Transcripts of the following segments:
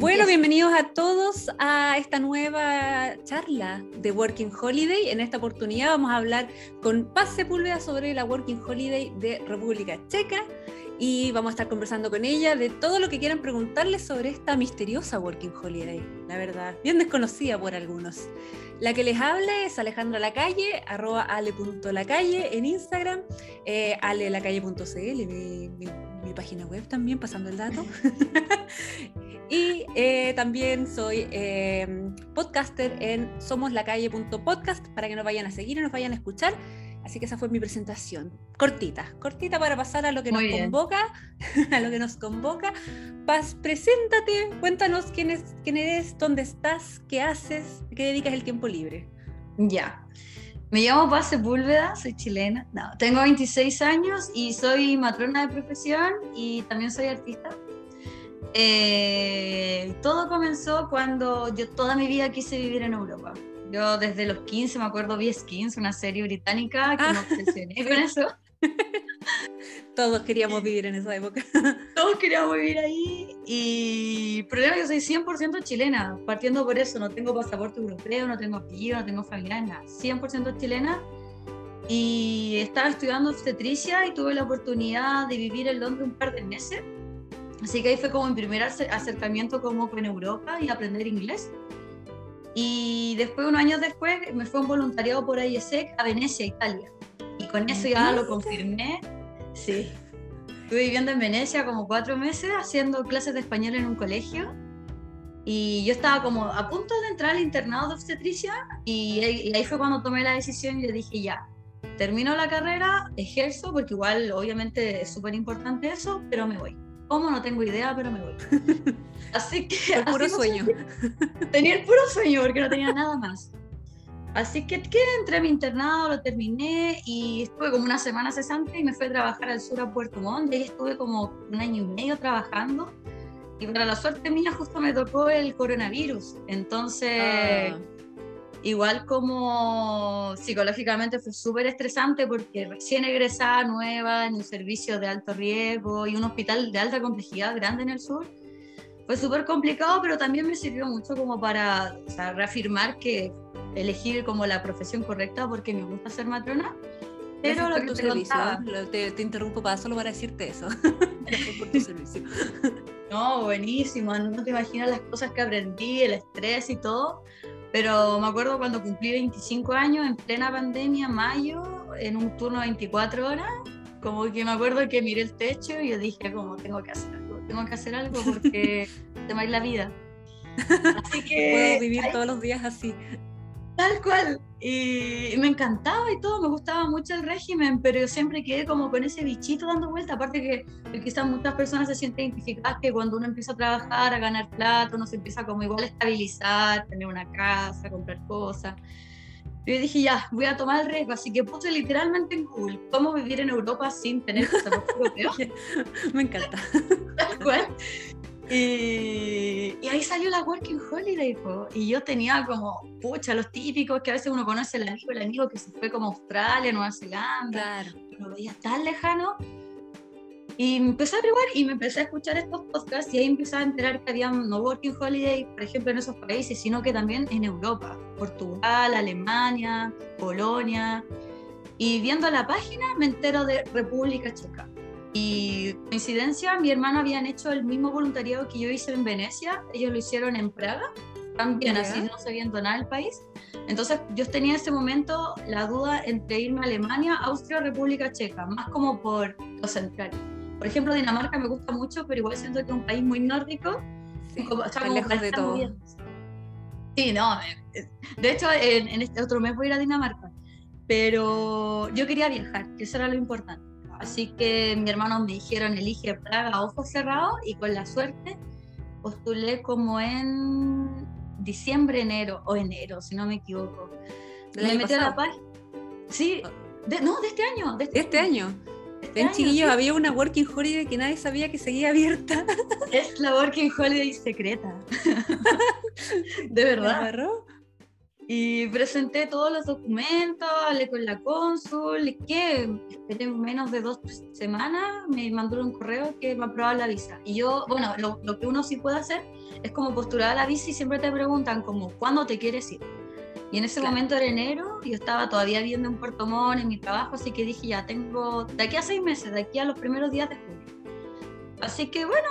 Bueno, bienvenidos a todos a esta nueva charla de Working Holiday. En esta oportunidad vamos a hablar con Paz Sepúlveda sobre la Working Holiday de República Checa y vamos a estar conversando con ella de todo lo que quieran preguntarle sobre esta misteriosa Working Holiday, la verdad, bien desconocida por algunos. La que les hable es Alejandra Lacalle, arroba ale.lacalle en Instagram, eh, alelacalle.cl, mi, mi, página web también, pasando el dato. y eh, también soy eh, podcaster en somoslacalle.podcast para que nos vayan a seguir y nos vayan a escuchar. Así que esa fue mi presentación, cortita, cortita para pasar a lo que nos convoca, a lo que nos convoca. Paz, preséntate, cuéntanos quién, es, quién eres, dónde estás, qué haces, qué dedicas el tiempo libre. Ya, me llamo Paz Sepúlveda, soy chilena, no, tengo 26 años y soy matrona de profesión y también soy artista. Eh, todo comenzó cuando yo toda mi vida quise vivir en Europa. Yo desde los 15 me acuerdo vi Skins, una serie británica que me ah. obsesioné con eso. Todos queríamos vivir en esa época. Todos queríamos vivir ahí. Y el problema es que soy 100% chilena, partiendo por eso. No tengo pasaporte europeo, no tengo apellido, no tengo familia, nada. 100% chilena. Y estaba estudiando obstetricia y tuve la oportunidad de vivir en Londres un par de meses. Así que ahí fue como mi primer acercamiento como con Europa y aprender inglés. Y después, unos años después, me fue un voluntariado por IESEC a Venecia, Italia. Y con eso ya lo confirmé. Sí. Estuve viviendo en Venecia como cuatro meses haciendo clases de español en un colegio. Y yo estaba como a punto de entrar al internado de obstetricia y, y ahí fue cuando tomé la decisión y le dije ya, termino la carrera, ejerzo, porque igual obviamente es súper importante eso, pero me voy. ¿Cómo? No tengo idea, pero me voy. Así que... El puro sueño. tenía el puro sueño porque no tenía nada más. Así que, que entré a mi internado, lo terminé y estuve como una semana cesante y me fui a trabajar al sur a Puerto Montt. Y ahí estuve como un año y medio trabajando. Y para la suerte mía justo me tocó el coronavirus. Entonces... Ah igual como psicológicamente fue súper estresante porque recién egresada nueva en un servicio de alto riesgo y un hospital de alta complejidad grande en el sur. Fue súper complicado, pero también me sirvió mucho como para reafirmar que elegir como la profesión correcta porque me gusta ser matrona. Pero lo que tu te, servicio, te, te, interrumpo para solo para decirte eso. por tu servicio. No, buenísimo. No te imaginas las cosas que aprendí, el estrés y todo pero me acuerdo cuando cumplí 25 años, en plena pandemia, mayo, en un turno de 24 horas, como que me acuerdo que miré el techo y yo dije, como, tengo que hacer algo, tengo que hacer algo porque se me va la vida. Así que... Puedo vivir todos los días así. Tal cual. Y me encantaba y todo, me gustaba mucho el régimen, pero yo siempre quedé como con ese bichito dando vuelta. Aparte que quizás muchas personas se sienten identificadas que cuando uno empieza a trabajar, a ganar plata, uno se empieza como igual a estabilizar, tener una casa, comprar cosas. Yo dije, ya, voy a tomar el riesgo. Así que puse literalmente en Google cómo vivir en Europa sin tener pasaporte europeo. Me encanta. Tal cual. Y, ahí salió la Working Holiday, y yo tenía como, pucha, los típicos que a veces uno conoce el amigo, el amigo que se fue como a Australia, Nueva Zelanda, claro. lo veía tan lejano. Y empecé a probar y me empecé a escuchar estos podcasts y ahí empecé a enterar que había no Working Holiday, por ejemplo, en esos países, sino que también en Europa, Portugal, Alemania, Polonia. Y viendo la página me entero de República Checa. Y coincidencia, mi hermano habían hecho el mismo voluntariado que yo hice en Venecia, ellos lo hicieron en Praga, también así no sabiendo nada del país. Entonces yo tenía en ese momento la duda entre irme a Alemania, Austria o República Checa, más como por lo central. Por ejemplo, Dinamarca me gusta mucho, pero igual siento que es un país muy nórdico. Sí, como, lejos de todo. Sí, no. Eh, de hecho, en, en, este otro mes voy a ir a Dinamarca. Pero yo quería viajar, que eso era lo importante. Así que mi hermano me dijeron, elige Praga ojos cerrados y con la suerte postulé como en diciembre, enero, o enero, si no me equivoco. me metí a la paz. Sí, no, de este año. De este, año. Este en chiquillos había una Working Holiday que nadie sabía que seguía abierta. Es la Working Holiday secreta. de verdad. Y presenté todos los documentos, hablé con la cónsul, que esperé menos de dos semanas, me mandó un correo que me aprobaba la visa. Y yo, bueno, lo, lo, que uno sí puede hacer es como postular a la visa y siempre te preguntan como, ¿cuándo te quieres ir? Y en ese momento era enero, yo estaba todavía viendo un Puerto Montt en mi trabajo, así que dije, ya tengo, de aquí a seis meses, de aquí a los primeros días de julio. Así que bueno,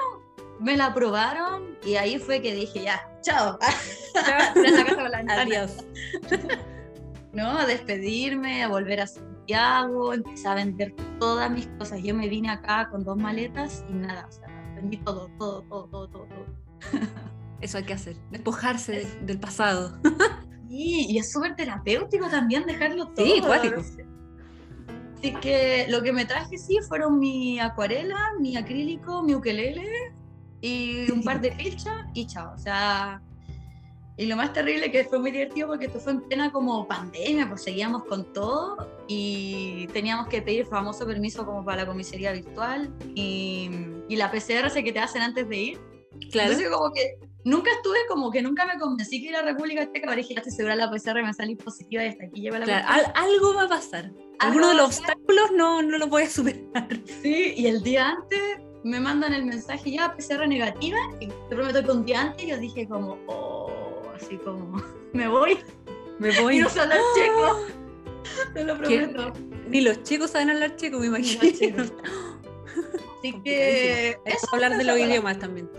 me la aprobaron y ahí fue que dije, ya, chao. Adiós. ¿No? A despedirme, a volver a Santiago, empecé a vender todas mis cosas. Yo me vine acá con dos maletas y nada, o sea, vendí todo, todo, todo, todo, todo. Eso hay que hacer, despojarse del, pasado. Sí, y es súper terapéutico también dejarlo todo. Sí, cuático. Así que lo que me traje sí fueron mi acuarela, mi acrílico, mi ukelele, y un par de fichas y chao. O sea, y lo más terrible que fue muy divertido porque esto fue en plena como pandemia, pues seguíamos con todo y teníamos que pedir famoso permiso como para la comisaría virtual y, y la PCR que te hacen antes de ir. Claro. Entonces como que nunca estuve como que nunca me convencí que ir a República Checa, dije, ya estoy segura la PCR me salí positiva y hasta aquí lleva la claro, algo va a pasar. Alguno de los obstáculos no, no lo voy a superar. Sí, y el día antes me mandan el mensaje ya PCR negativa y te prometo que un día antes yo dije como, oh, así como, me voy. Me voy. Y no sé hablar checo. Te lo prometo. Ni los chicos saben hablar checo, me imagino. Así que... Es hablar de los idiomas también.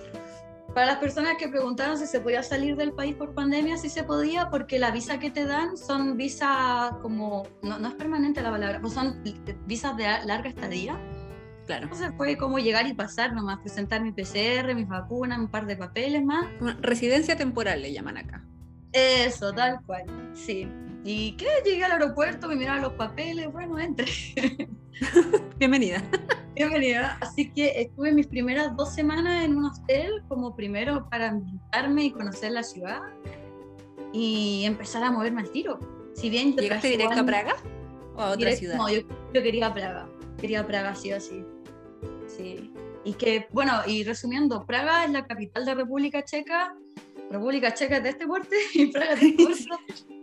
Para las personas que preguntaron si se podía salir del país por pandemia, sí se podía, porque la visa que te dan son visas como, no, no es permanente la palabra, pues son visas de larga estadía entonces fue como llegar y pasar nomás, presentar mi PCR, mis vacunas, un par de papeles más. residencia temporal le llaman acá. Eso, tal cual, sí. ¿Y qué? Llegué al aeropuerto, me miraron los papeles, bueno, entre. Bienvenida. Bienvenida. Así que estuve mis primeras dos semanas en un hotel, como primero para ambientarme y conocer la ciudad y empezar a moverme al tiro. Si bien ¿Llegaste directo a Praga o a otra ciudad? No, yo, yo, quería Praga. Quería Praga, sí o sí. Sí. Y que, bueno, y resumiendo, Praga es la capital de República Checa. República Checa es de este porte y Praga es de este.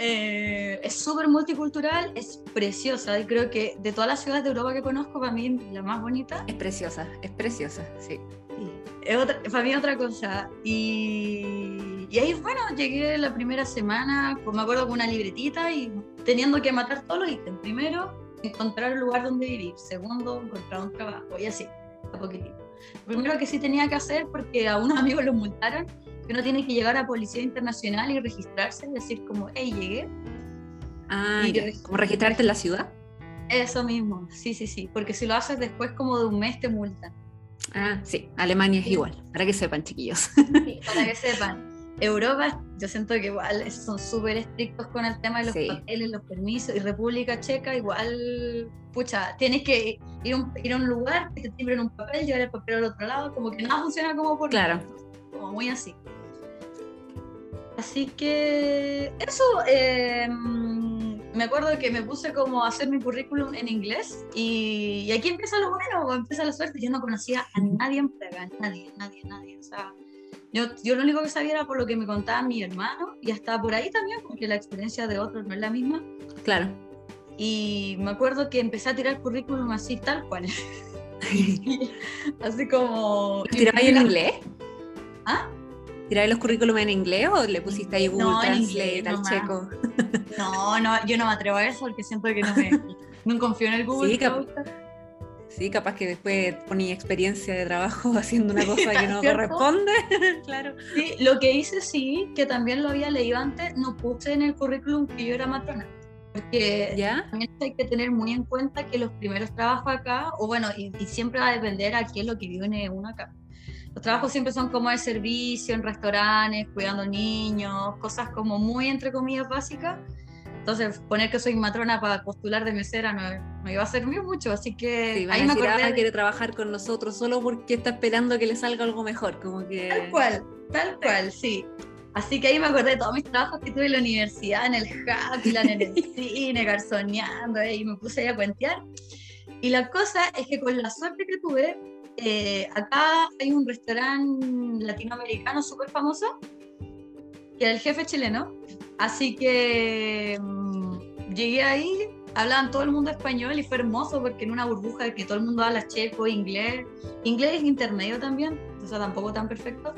Eh, es súper multicultural, es preciosa y creo que de todas las ciudades de Europa que conozco, para mí la más bonita. Es preciosa, es preciosa, sí. Es otra, para mí otra cosa. Y, y, ahí, bueno, llegué la primera semana, pues me acuerdo con una libretita y teniendo que matar todos los ítems. Primero, encontrar un lugar donde vivir. Segundo, encontrar un trabajo. Y así, a poquitito. Primero que sí tenía que hacer, porque a unos amigos los multaron, que uno tiene que llegar a Policía Internacional y registrarse, decir como, hey, llegué. Ah, y ¿como registrarte en la ciudad? Eso mismo, sí, sí, sí, porque si lo haces después como de un mes te multan. Ah, sí, Alemania es igual, para que sepan, chiquillos. Sí, para que sepan. Europa, yo siento que igual son súper estrictos con el tema de los papeles, los permisos, y República Checa igual, pucha, tienes que ir, ir a un lugar, que te timbren un papel, llevar el papel al otro lado, como que nada funciona como por Claro. como muy así. Así que eso, em, me acuerdo que me puse como a hacer mi currículum en inglés y, y aquí empieza lo bueno, empieza la suerte. Yo no conocía a nadie en Praga, nadie, nadie, nadie. O sea, yo, yo lo único que sabía era por lo que me contaba mi hermano y hasta por ahí también, porque la experiencia de otros no es la misma. Claro. Y me acuerdo que empecé a tirar currículum así, tal cual. así como... ¿Tirabas en inglés? ¿Ah? ¿Tirabas los currículum en inglés o le pusiste ahí Google no, Translate al checo? no, no, yo no me atrevo a eso porque siento que no me... no confío en el Google. Sí, Sí, capaz que después ponía experiencia de trabajo haciendo una cosa que no corresponde. claro. Sí, lo que hice sí, que también lo había leído antes, no puse en el currículum que yo era matrona. Porque ¿Ya? también hay que tener muy en cuenta que los primeros trabajos acá, o bueno, y, siempre va a depender a qué es lo que vive uno acá. Los trabajos siempre son como de servicio, en restaurantes, cuidando niños, cosas como muy entre comillas básicas entonces, poner que soy matrona para postular de mesera no, iba a servir mucho, así que ahí me acordé. Ah, quiere trabajar con nosotros solo porque está esperando que le salga algo mejor, como que... Tal cual, tal cual, sí. Así que ahí me acordé de todos mis trabajos que tuve en la universidad, en el Happyland, en el cine, garzoneando, y me puse ahí a cuentear. Y la cosa es que con la suerte que tuve, eh, acá hay un restaurante latinoamericano súper famoso y era el jefe chileno. Así que mm, llegué ahí, hablaban todo el mundo español y fue hermoso porque en una burbuja que todo el mundo habla checo, inglés, inglés intermedio también, o sea, tampoco tan perfecto.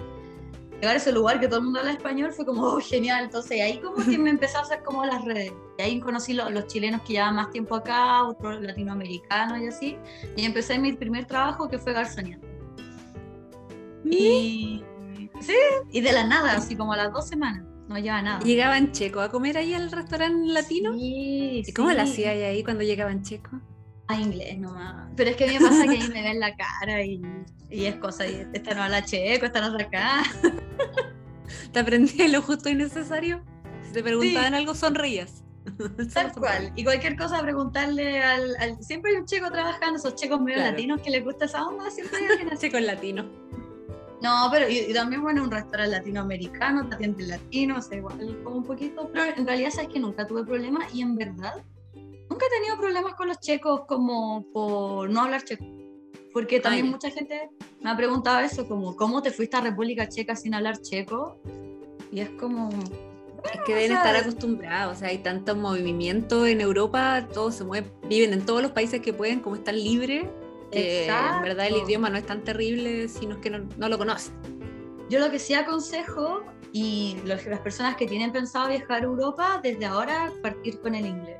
Llegar a ese lugar que todo el mundo habla español fue como oh, genial. Entonces ahí como que me empezó a hacer como las redes. Y ahí conocí los, los chilenos que llevaban más tiempo acá, otros latinoamericanos y así. Y empecé mi primer trabajo que fue garzoneando. Y sí, y de la nada, así como a las dos semanas no lleva nada. ¿Llegaban checo a comer ahí al restaurante latino? Sí, ¿Y cómo la hacía ahí cuando llegaban checo? A inglés nomás. Pero es que a mí me pasa que ahí me ven la cara y, y es cosa, y esta no habla checo, esta no acá. ¿Te aprendí lo justo y necesario? Si te preguntaban algo, sonreías. Tal cual. Y cualquier cosa, preguntarle al, al, Siempre hay un checo trabajando, esos checos medio Claro. latinos que les gusta esa onda, siempre hay alguien así. checo latino. No, pero y, y también, bueno, un restaurante latinoamericano, te atienden latino, o sea, igual como un poquito. Pero en realidad, sabes que nunca tuve problemas y en verdad, nunca he tenido problemas con los checos como por no hablar checo. Porque también ya. mucha gente me ha preguntado eso, como, ¿cómo te fuiste a República Checa sin hablar checo? Y es como, Es que deben estar acostumbrados, o sea, hay tanto movimiento en Europa, todos se mueven, viven en todos los países que pueden, como están libres, que en verdad el Exacto. idioma no es tan terrible si no es que no, no lo conocen. Yo lo que sí aconsejo, y los- las personas que tienen pensado viajar a Europa, desde ahora partir con el inglés.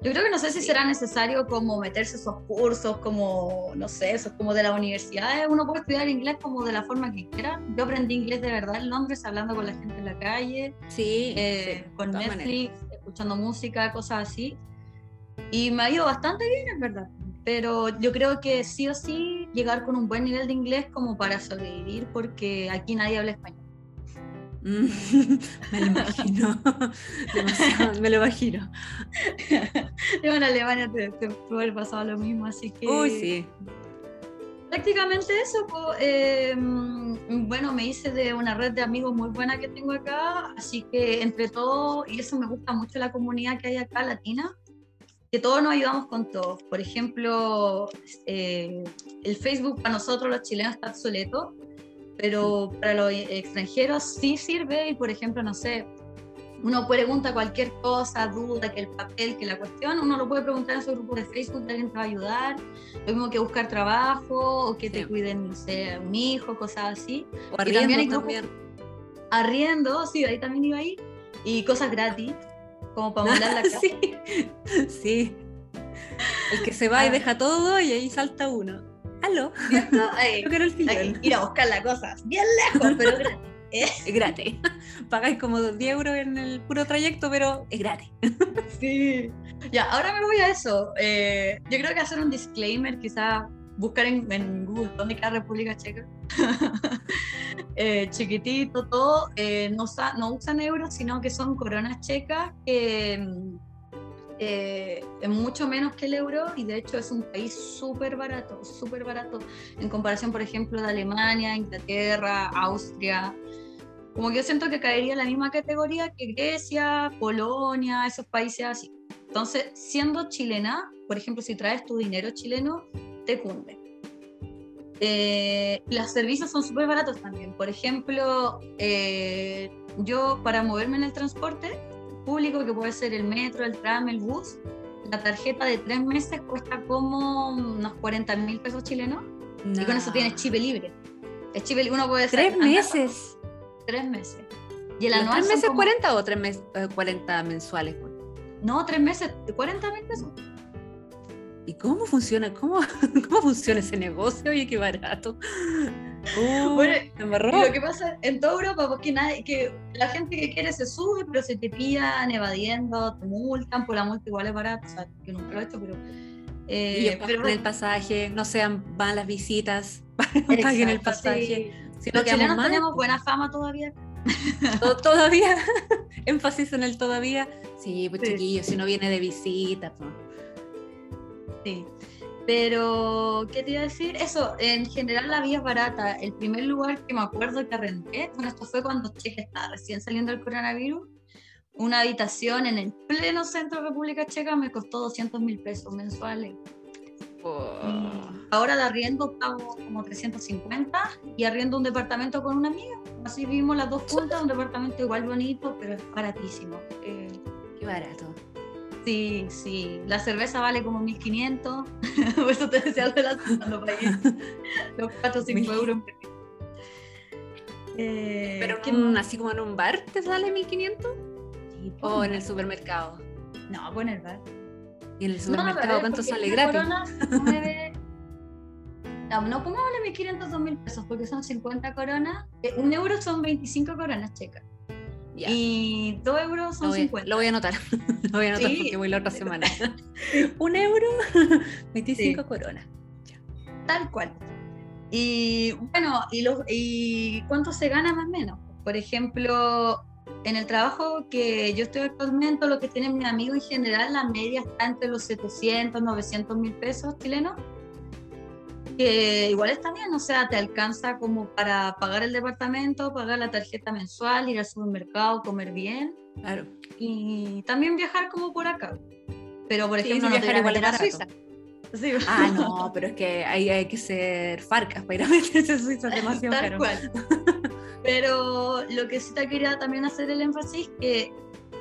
Yo creo que no sé si Sí. será necesario como meterse esos cursos, como, no sé, esos como de las universidades. Uno puede estudiar inglés como de la forma que quiera. Yo aprendí inglés de verdad en Londres, hablando con la gente en la calle, Sí, eh, sí, con Netflix, escuchando música, cosas así. Y me ha ido bastante bien, es verdad. Pero yo creo que sí o sí llegar con un buen nivel de inglés como para sobrevivir, porque aquí nadie habla español. Mm, me lo imagino. Demasiado, me lo imagino. Yo en Alemania te, te puede haber pasado lo mismo, así que Uy, sí. prácticamente eso. po, eh, bueno, me hice de una red de amigos muy buena que tengo acá, así que entre todos, y eso me gusta mucho la comunidad que hay acá latina, que todos nos ayudamos con todos. Por ejemplo, eh, el Facebook para nosotros los chilenos está obsoleto, pero para los extranjeros sí sirve y por ejemplo, no sé, uno pregunta cualquier cosa, duda, que el papel, que la cuestión, uno lo puede preguntar en su grupo de Facebook, alguien te va a ayudar, lo mismo que buscar trabajo o que te Sí. cuiden, no sé, un hijo, cosas así. O Y también hay arriendo grupos- también. Arriendo, sí, ahí también iba ahí, y cosas gratis, como para mandar la casa. sí. sí. El que se va y Ah. deja todo y ahí salta uno. Aló, yo quiero el ahí, ir a buscar las cosas bien lejos, pero gratis. Es gratis. Pagáis como 10 euros en el puro trayecto, pero es gratis. Sí. Ya, ahora me voy a eso. Eh, yo creo que hacer un disclaimer, quizá buscar en, en Google dónde queda República Checa. Eh, chiquitito, todo. eh, no, no usan euros, sino que son coronas checas que mm, eh, es mucho menos que el euro y de hecho es un país súper barato, súper barato en comparación, por ejemplo, de Alemania, Inglaterra, Austria. Como que yo siento que caería en la misma categoría que Grecia, Polonia, esos países así. Entonces, siendo chilena, por ejemplo, si traes tu dinero chileno, te cunde. Eh, los servicios son súper baratos también. Por ejemplo, eh, yo para moverme en el transporte público, que puede ser el metro, el tram, el bus, la tarjeta de tres meses cuesta como unos 40 mil pesos chilenos y con eso tienes chip libre. Es chip libre, uno puede Ah. Tres andar- meses. Tres meses. Y el ¿Los anual ¿Tres meses como- 40 o tres meses, eh, 40 mensuales? No, tres meses, 40 mil pesos. ¿Y cómo funciona? ¿Cómo, cómo funciona ese negocio? Oye, qué barato. Uh, Bueno, lo que pasa en toda Europa, porque nadie, que la gente que quiere se sube, pero se te pillan evadiendo, te multan, por la multa igual es barato, o sea, que nunca lo he hecho, pero... eh, Y pero el pasaje, no sean, van las visitas, paguen el pasaje. sí. Si no Los chilenos mal, tenemos buena fama todavía. to- todavía, énfasis en el todavía. Sí, pues Sí. chiquillos, si no viene de visita. pues. Sí. Pero, ¿qué te iba a decir? Eso, en general la vida es barata. El primer lugar que me acuerdo que arrendé, bueno, esto fue cuando Checa estaba recién saliendo del coronavirus, una habitación en el pleno centro de República Checa me costó 200 mil pesos mensuales. Oh. ahora de arriendo pago como 350 y arriendo un departamento con una amiga. Así vivimos las dos juntas, un departamento igual bonito, pero es baratísimo. Eh, Qué barato. Sí, sí. La cerveza vale como 1500. Por eso te decía de la los países. Los 4 o 5 euros. Eh, Pero ¿qué que así como en un bar te sale 1500 Sí, o pues, en el supermercado. No, pues en el bar. Y en el No, supermercado pero cuánto sale gratis. corona No, no pongámosle 1500, 2000 pesos porque son 50 coronas. Eh, un euro son 25 coronas checas. Y 2 euros son Lo voy, 50. lo voy a anotar. lo voy a anotar Sí. porque voy la otra semana. un euro, 25 coronas. Tal cual. Y bueno, ¿y, los, ¿y cuánto se gana más o menos? Por ejemplo, en el trabajo que yo estoy actualmente, lo que tienen mis amigos en general, la media está entre los 700, 900 mil pesos chilenos. Que igual está bien, o sea, te alcanza como para pagar el departamento, pagar la tarjeta mensual, ir al supermercado, comer bien Claro. y también viajar como por acá. Pero, por Sí, ejemplo, no viajar igual a. Suiza. Sí. Ah, no, pero es que ahí hay que ser farcas para ir a meterse a Suiza, demasiado Tal caro. cual. Pero lo que sí te quería también hacer el énfasis que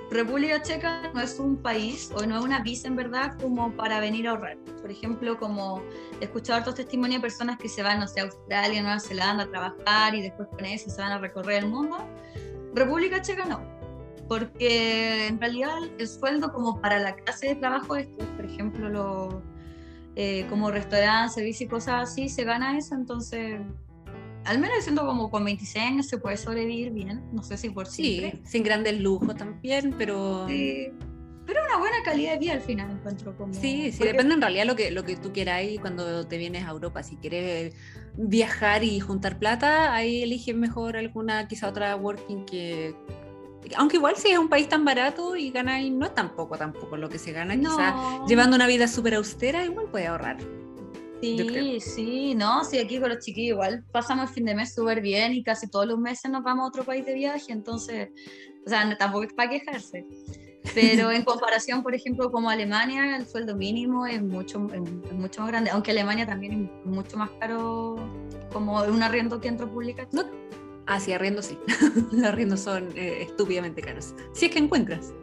República Checa no es un país o no es una visa en verdad como para venir a ahorrar. Por ejemplo, como he escuchado otros testimonios de personas que se van, no a Australia, Nueva Zelanda a trabajar y después con eso se van a recorrer el mundo. República Checa no, porque en realidad el sueldo como para la clase de trabajo por ejemplo, lo, eh, como restaurante, servicio y cosas así, se gana eso, entonces al menos siento como con 26 años se puede sobrevivir bien, no sé si por Sí, siempre. sin grandes lujos también, pero Sí, pero una buena calidad de vida al final encuentro como... sí, sí, porque- depende en realidad lo que, lo que tú quieras y cuando te vienes a Europa. Si quieres viajar y juntar plata, ahí eliges mejor alguna, quizá otra working que... Aunque igual si es un país tan barato y ganáis, no es tampoco tampoco lo que se gana, quizá No, llevando una vida súper austera, igual puedes ahorrar. Sí, sí, no, sí, aquí con los chiquillos igual pasamos el fin de mes súper bien y casi todos los meses nos vamos a otro país de viaje, entonces, o sea, no- tampoco es para quejarse. Pero en comparación, por ejemplo, como Alemania, el sueldo mínimo es mucho, es mucho más grande, aunque Alemania también es mucho más caro como un arriendo que en República Checa. No, Ah, sí, arriendo sí. Los arriendos son eh, estúpidamente caros. Si es que encuentras.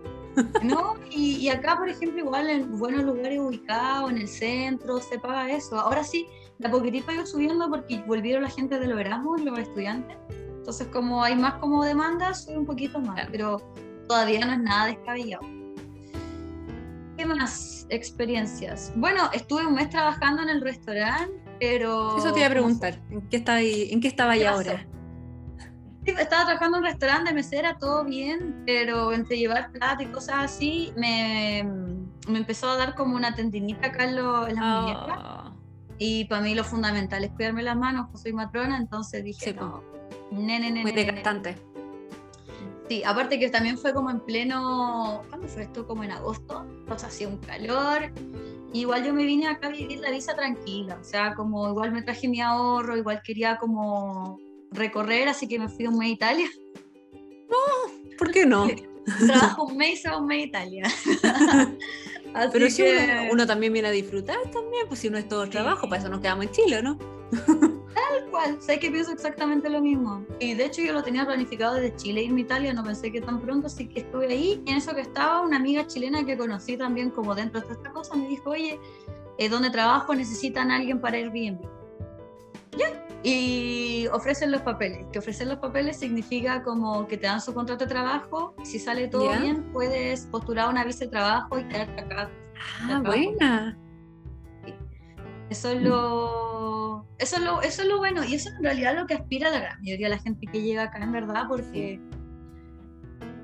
No, y, y acá, por ejemplo, igual en buenos lugares ubicados, en el centro, se paga eso. Ahora sí, de a poquitito ha ido subiendo porque volvieron la gente de los Erasmus, los estudiantes. Entonces, como hay más como demanda, sube un poquito más, Claro. pero todavía no es nada descabellado. ¿Qué más experiencias? Bueno, estuve un mes trabajando en el restaurante, pero... Eso te iba a preguntar. ¿En qué estaba ahí, en qué estaba ahí ahora? Sí, estaba trabajando en un restaurante de mesera, todo bien, pero entre llevar plata y cosas así, me, me empezó a dar como una tendinita acá en, lo- en las muñecas. Ah, Y para mí lo fundamental es cuidarme las manos, pues soy matrona, entonces dije, Sí, no, nene, nene, muy desgastante. Sí, aparte que también fue como en pleno, ¿cuándo fue esto? Como en agosto, sea, hacía un calor. Igual yo me vine acá a vivir la visa tranquila, o sea, como igual me traje mi ahorro, igual quería como recorrer, así que me fui un mes a Italia. ¿Por qué no? Trabajo un mes a un mes a Italia. Así Pero si que, uno, uno también viene a disfrutar también, pues si no es todo trabajo, para eso nos quedamos en Chile, ¿no? tal cual, sé que pienso exactamente lo mismo. Y de hecho yo lo tenía planificado desde Chile irme a Italia, no pensé que tan pronto, así que estuve ahí. Y en eso que estaba, una amiga chilena que conocí también como dentro de esta cosa me dijo, oye, eh, donde trabajo necesitan a alguien para Airbnb. Ya. Y ofrecen los papeles. Que ofrecer los papeles significa como que te dan su contrato de trabajo. Si sale todo bien, puedes postular una visa de trabajo y quedarte acá Ah, buena. Eso es lo, eso es lo, eso es lo bueno y eso en realidad es lo que aspira la gran mayoría de la gente que llega acá en verdad porque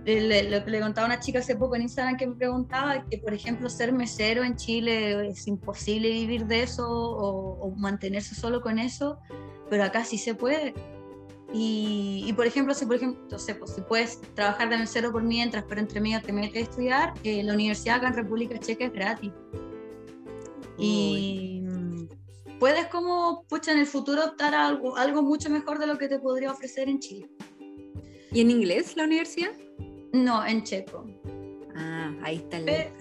lo que le contaba a una chica hace poco en Instagram que me preguntaba que por ejemplo ser mesero en Chile es imposible vivir de eso o, o mantenerse solo con eso, pero acá sí se puede. Y, y, por ejemplo, si por ejemplo, no sé, pues, si puedes trabajar de mesero por mientras, pero entre medio te metes a estudiar, eh, la universidad acá en República Checa es gratis. Y puedes como, pucha, en el futuro optar a algo, algo mucho mejor de lo que te podría ofrecer en Chile. ¿Y en inglés la universidad? No, en checo. Ah, ahí está el... Pe-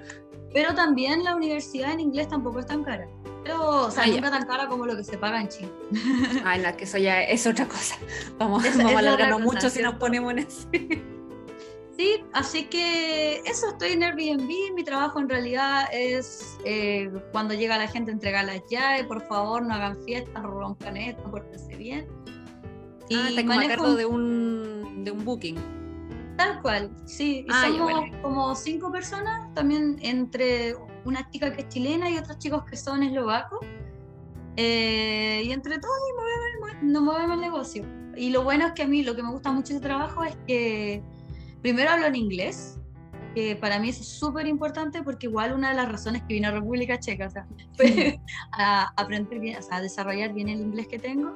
Pero también la universidad en inglés tampoco es tan cara. Pero, o sea, Ah, ya. nunca tan cara como lo que se paga en Chile. Ah, no, que eso ya es otra cosa. Vamos, a alargarnos mucho si nos ponemos en eso. Sí, así que eso, estoy en Airbnb. Mi trabajo en realidad es eh, cuando llega la gente entregar las llaves, por favor, no hagan fiesta, no rompan esto, pórtense bien. Y ah, a manejo cargo de un, de un booking. tal cual, sí. Y Ah, somos bueno. como cinco personas, también entre una chica que es chilena y otros chicos que son eslovacos. Eh, y entre todos nos movemos, el- nos movemos el negocio. Y lo bueno es que a mí lo que me gusta mucho de trabajo es que primero hablo en inglés, que para mí eso es súper importante porque igual una de las razones que vine a República Checa, o sea, fue a aprender bien, o sea, a desarrollar bien el inglés que tengo.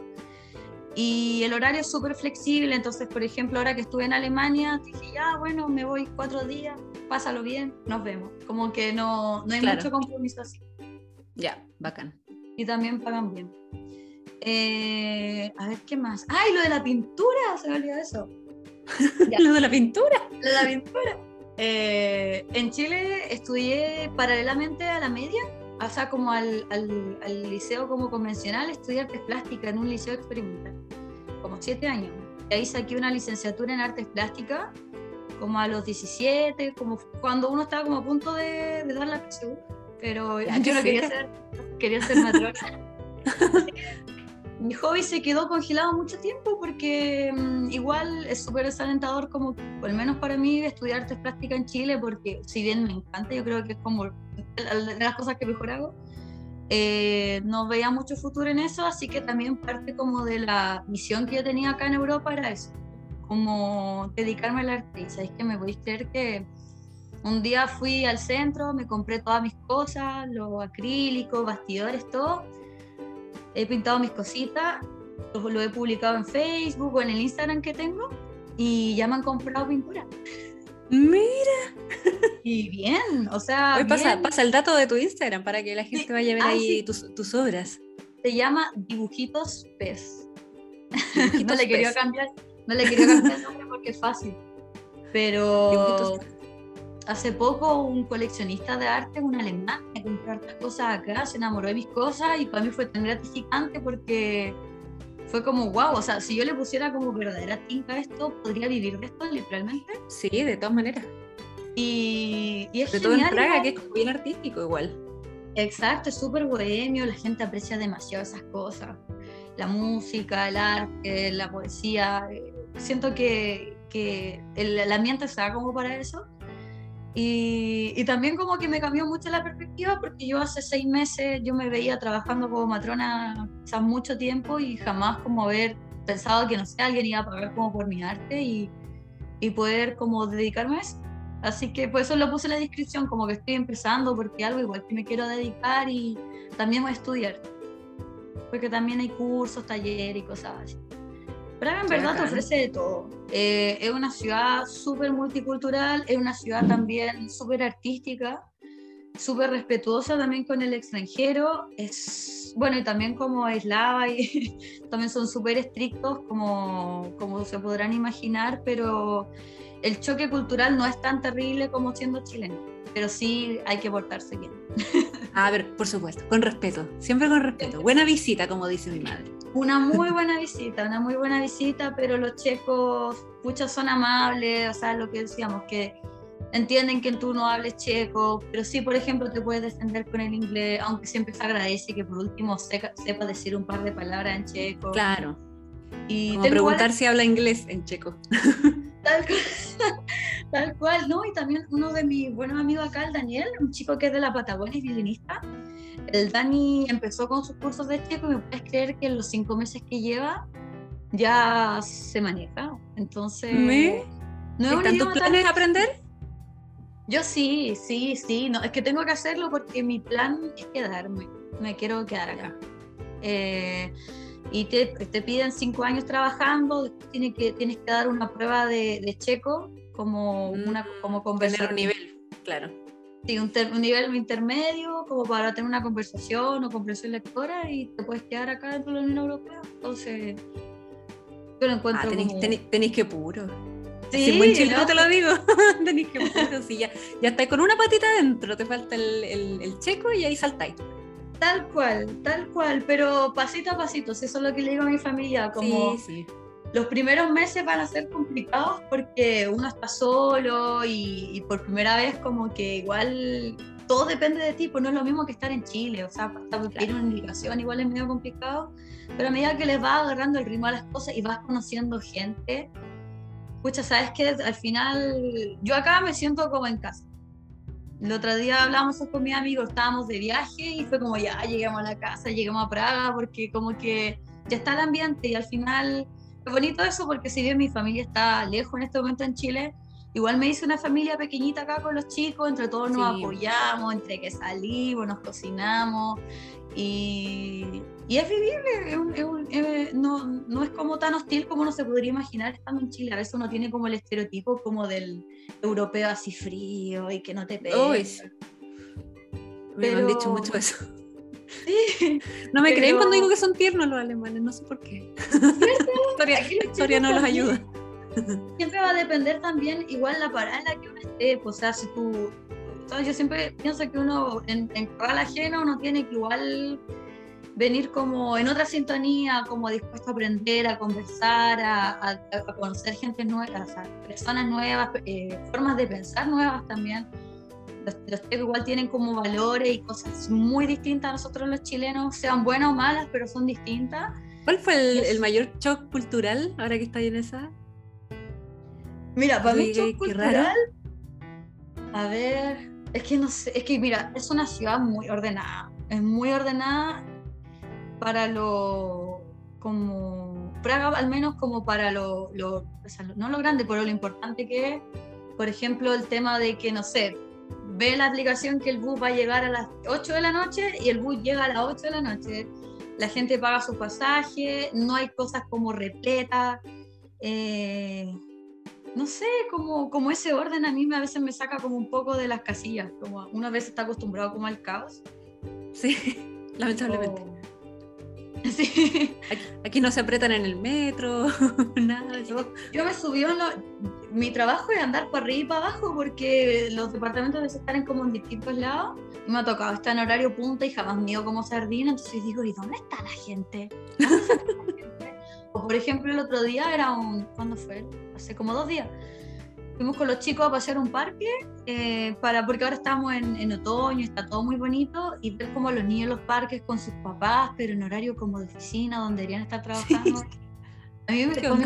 Y el horario es súper flexible, entonces, por ejemplo, ahora que estuve en Alemania, dije, ya, bueno, me voy cuatro días, pásalo bien, nos vemos. Como que no, no hay Claro. mucho compromiso así. Ya, bacán. Y también pagan bien. Eh, a ver, ¿qué más? ¡Ay, lo de la pintura! Se me olvidó eso. Lo de la pintura. Lo de la pintura. Eh, en Chile estudié paralelamente a la media, o sea, como al, al- al liceo como convencional, estudié artes plásticas en un liceo experimental, como siete años. Y ahí saqué una licenciatura en artes plásticas, como a los 17, como cuando uno estaba como a punto de, de dar la PSU, pero yo no quería ser, quería ser matrona. Mi hobby se quedó congelado mucho tiempo porque mm, igual es súper desalentador como, al menos para mí, estudiar artes plásticas en Chile porque si bien me encanta, yo creo que es como de las cosas que mejor hago, eh, no veía mucho futuro en eso, así que también parte como de la misión que yo tenía acá en Europa era eso, como dedicarme al arte. Y sabéis que me podéis creer que un día fui al centro, me compré todas mis cosas, los acrílicos, bastidores, todo. He pintado mis cositas, lo, lo he publicado en Facebook o en el Instagram que tengo y ya me han comprado pintura. Mira, Y bien, o sea, hoy pasa, el dato de tu Instagram para que la gente Sí. vaya a ver Ah, ahí sí. tus, tus obras. se llama Dibujitos Pez. no le quería cambiar, no le quería cambiar el nombre porque es fácil. Pero Dibujitos hace poco un coleccionista de arte, un alemán, me compró hartas cosas acá, se enamoró de mis cosas y para mí fue tan gratificante porque fue como wow, o sea, si yo le pusiera como verdadera tinta a esto, podría vivir de esto literalmente. Sí, de todas maneras. Y, y es Sobre todo en Praga, igual. que es como bien artístico igual. Exacto, es súper bohemio, la gente aprecia demasiado esas cosas. La música, el arte, la poesía. eh, Siento que, que el, el ambiente se da como para eso. Y, también como que me cambió mucho la perspectiva porque yo hace seis meses yo me veía trabajando como matrona quizás mucho tiempo y jamás como haber pensado que no sé, alguien iba a pagar como por mi arte y, y poder como dedicarme a eso. Así que por eso lo puse en la descripción, como que estoy empezando porque algo igual que me quiero dedicar y también voy a estudiar. Porque también hay cursos, talleres y cosas así. Praga en verdad te bacán. ofrece de todo. Eh, es una ciudad súper multicultural, es una ciudad también súper artística, súper respetuosa también con el extranjero. Es, bueno, y también como eslava y también son súper estrictos como, como se podrán imaginar, pero el choque cultural no es tan terrible como siendo chileno, pero sí hay que portarse bien. A ver, por supuesto, con respeto, siempre con respeto. Buena visita, como dice mi madre. Una muy buena visita, una muy buena visita, pero los checos, muchos son amables, o sea, lo que decíamos, que entienden que tú no hables checo, pero sí, por ejemplo, te puedes defender con el inglés, aunque siempre se agradece que por último seca- sepa decir un par de palabras en checo. Claro, Y como preguntar si habla inglés en checo. Tal cual, tal cual, ¿no? Y también uno de mis buenos amigos acá, el Daniel, un chico que es de la Patagonia y violinista. El Dani empezó con sus cursos de checo y me puedes creer que en los cinco meses que lleva ya se maneja. Entonces, ¿Me? no es ¿Están tus idioma tan- planes aprender? Yo sí, sí, sí, no, es que tengo que hacerlo porque mi plan es quedarme, me quiero quedar acá. Eh, y te, te piden cinco años trabajando, después tienes que, tienes que dar una prueba de, de checo como, una, como Tener conversación. un nivel, claro. Sí, un, ter- un nivel intermedio como para tener una conversación o comprensión lectora y te puedes quedar acá dentro de la Unión Europea. Entonces, yo lo encuentro Ah, tenéis, como... tenéis- tenéis que puro. Sí, si en buen chileno ¿no? te lo digo. tenéis que puro. Si ya, ya estáis con una patita adentro, te falta el, el- el checo y ahí saltáis. Tal cual, tal cual, pero pasito a pasito, eso es lo que le digo a mi familia, como Sí, sí. Los primeros meses van a ser complicados porque uno está solo y, y por primera vez como que igual todo depende de ti, pues no es lo mismo que estar en Chile, o sea, hasta pedir una indicación igual es medio complicado, pero a medida que les vas agarrando el ritmo a las cosas y vas conociendo gente, escucha, sabes que al final yo acá me siento como en casa. El otro día hablábamos con mis amigos, estábamos de viaje y fue como ya llegamos a la casa, llegamos a Praga, porque como que ya está el ambiente y al final es bonito eso porque si bien mi familia está lejos en este momento en Chile, igual me hice una familia pequeñita acá con los chicos, entre todos nos Sí. apoyamos, entre que salimos, nos cocinamos y, y es vivible, es un- es un- es- no, no es como tan hostil como uno se podría imaginar estando en Chile. A veces uno tiene como el estereotipo como del europeo así frío y que no te pega. Uy. Me han dicho Pero- mucho eso. Sí, No me creen cuando digo que son tiernos los alemanes, no sé por qué. La historia, historia no los ayuda. siempre va a depender también igual la parada en la que uno esté. Pues, o sea, si tú, ¿sabes? yo siempre pienso que uno en, en corral ajeno uno tiene que igual venir como en otra sintonía, como dispuesto a aprender, a conversar, a, a- a conocer gente nueva, o sea, personas nuevas, eh, formas de pensar nuevas también. Los, los chicos igual tienen como valores y cosas muy distintas a nosotros los chilenos, sean buenas o malas, pero son distintas. ¿Cuál fue el, el mayor shock cultural ahora que está en esa? Mira, para mí shock cultural. A ver, es que no sé, es que mira, es una ciudad muy ordenada. Es muy ordenada para lo como Praga al menos como para lo, lo- o sea, no lo grande, pero lo importante que es, por ejemplo, el tema de que, no sé, ve la aplicación que el bus va a llegar a las 8 de la noche y el bus llega a las 8 de la noche. La gente paga su pasaje, no hay cosas como repletas. eh, no sé, como, como ese orden a mí me- a veces me saca como un poco de las casillas, como una vez está acostumbrado como al caos. Sí, lamentablemente. o- Sí. Aquí, aquí no se apretan en el metro, nada. de. Yo, yo me subí en lo- mi trabajo es andar por arriba y para abajo porque los departamentos a veces están en como en distintos lados y me ha tocado estar en horario punta y jamás mío como sardina, entonces digo, ¿y dónde está la gente? ¿Dónde está la gente? O por ejemplo el otro día era un, ¿cuándo fue? Hace como dos días. Fuimos con los chicos a pasear un parque, eh, para, porque ahora estamos en, en otoño, está todo muy bonito, y ver como los niños en los parques con sus papás, pero en horario como de oficina, donde deberían estar trabajando. A mí me chulo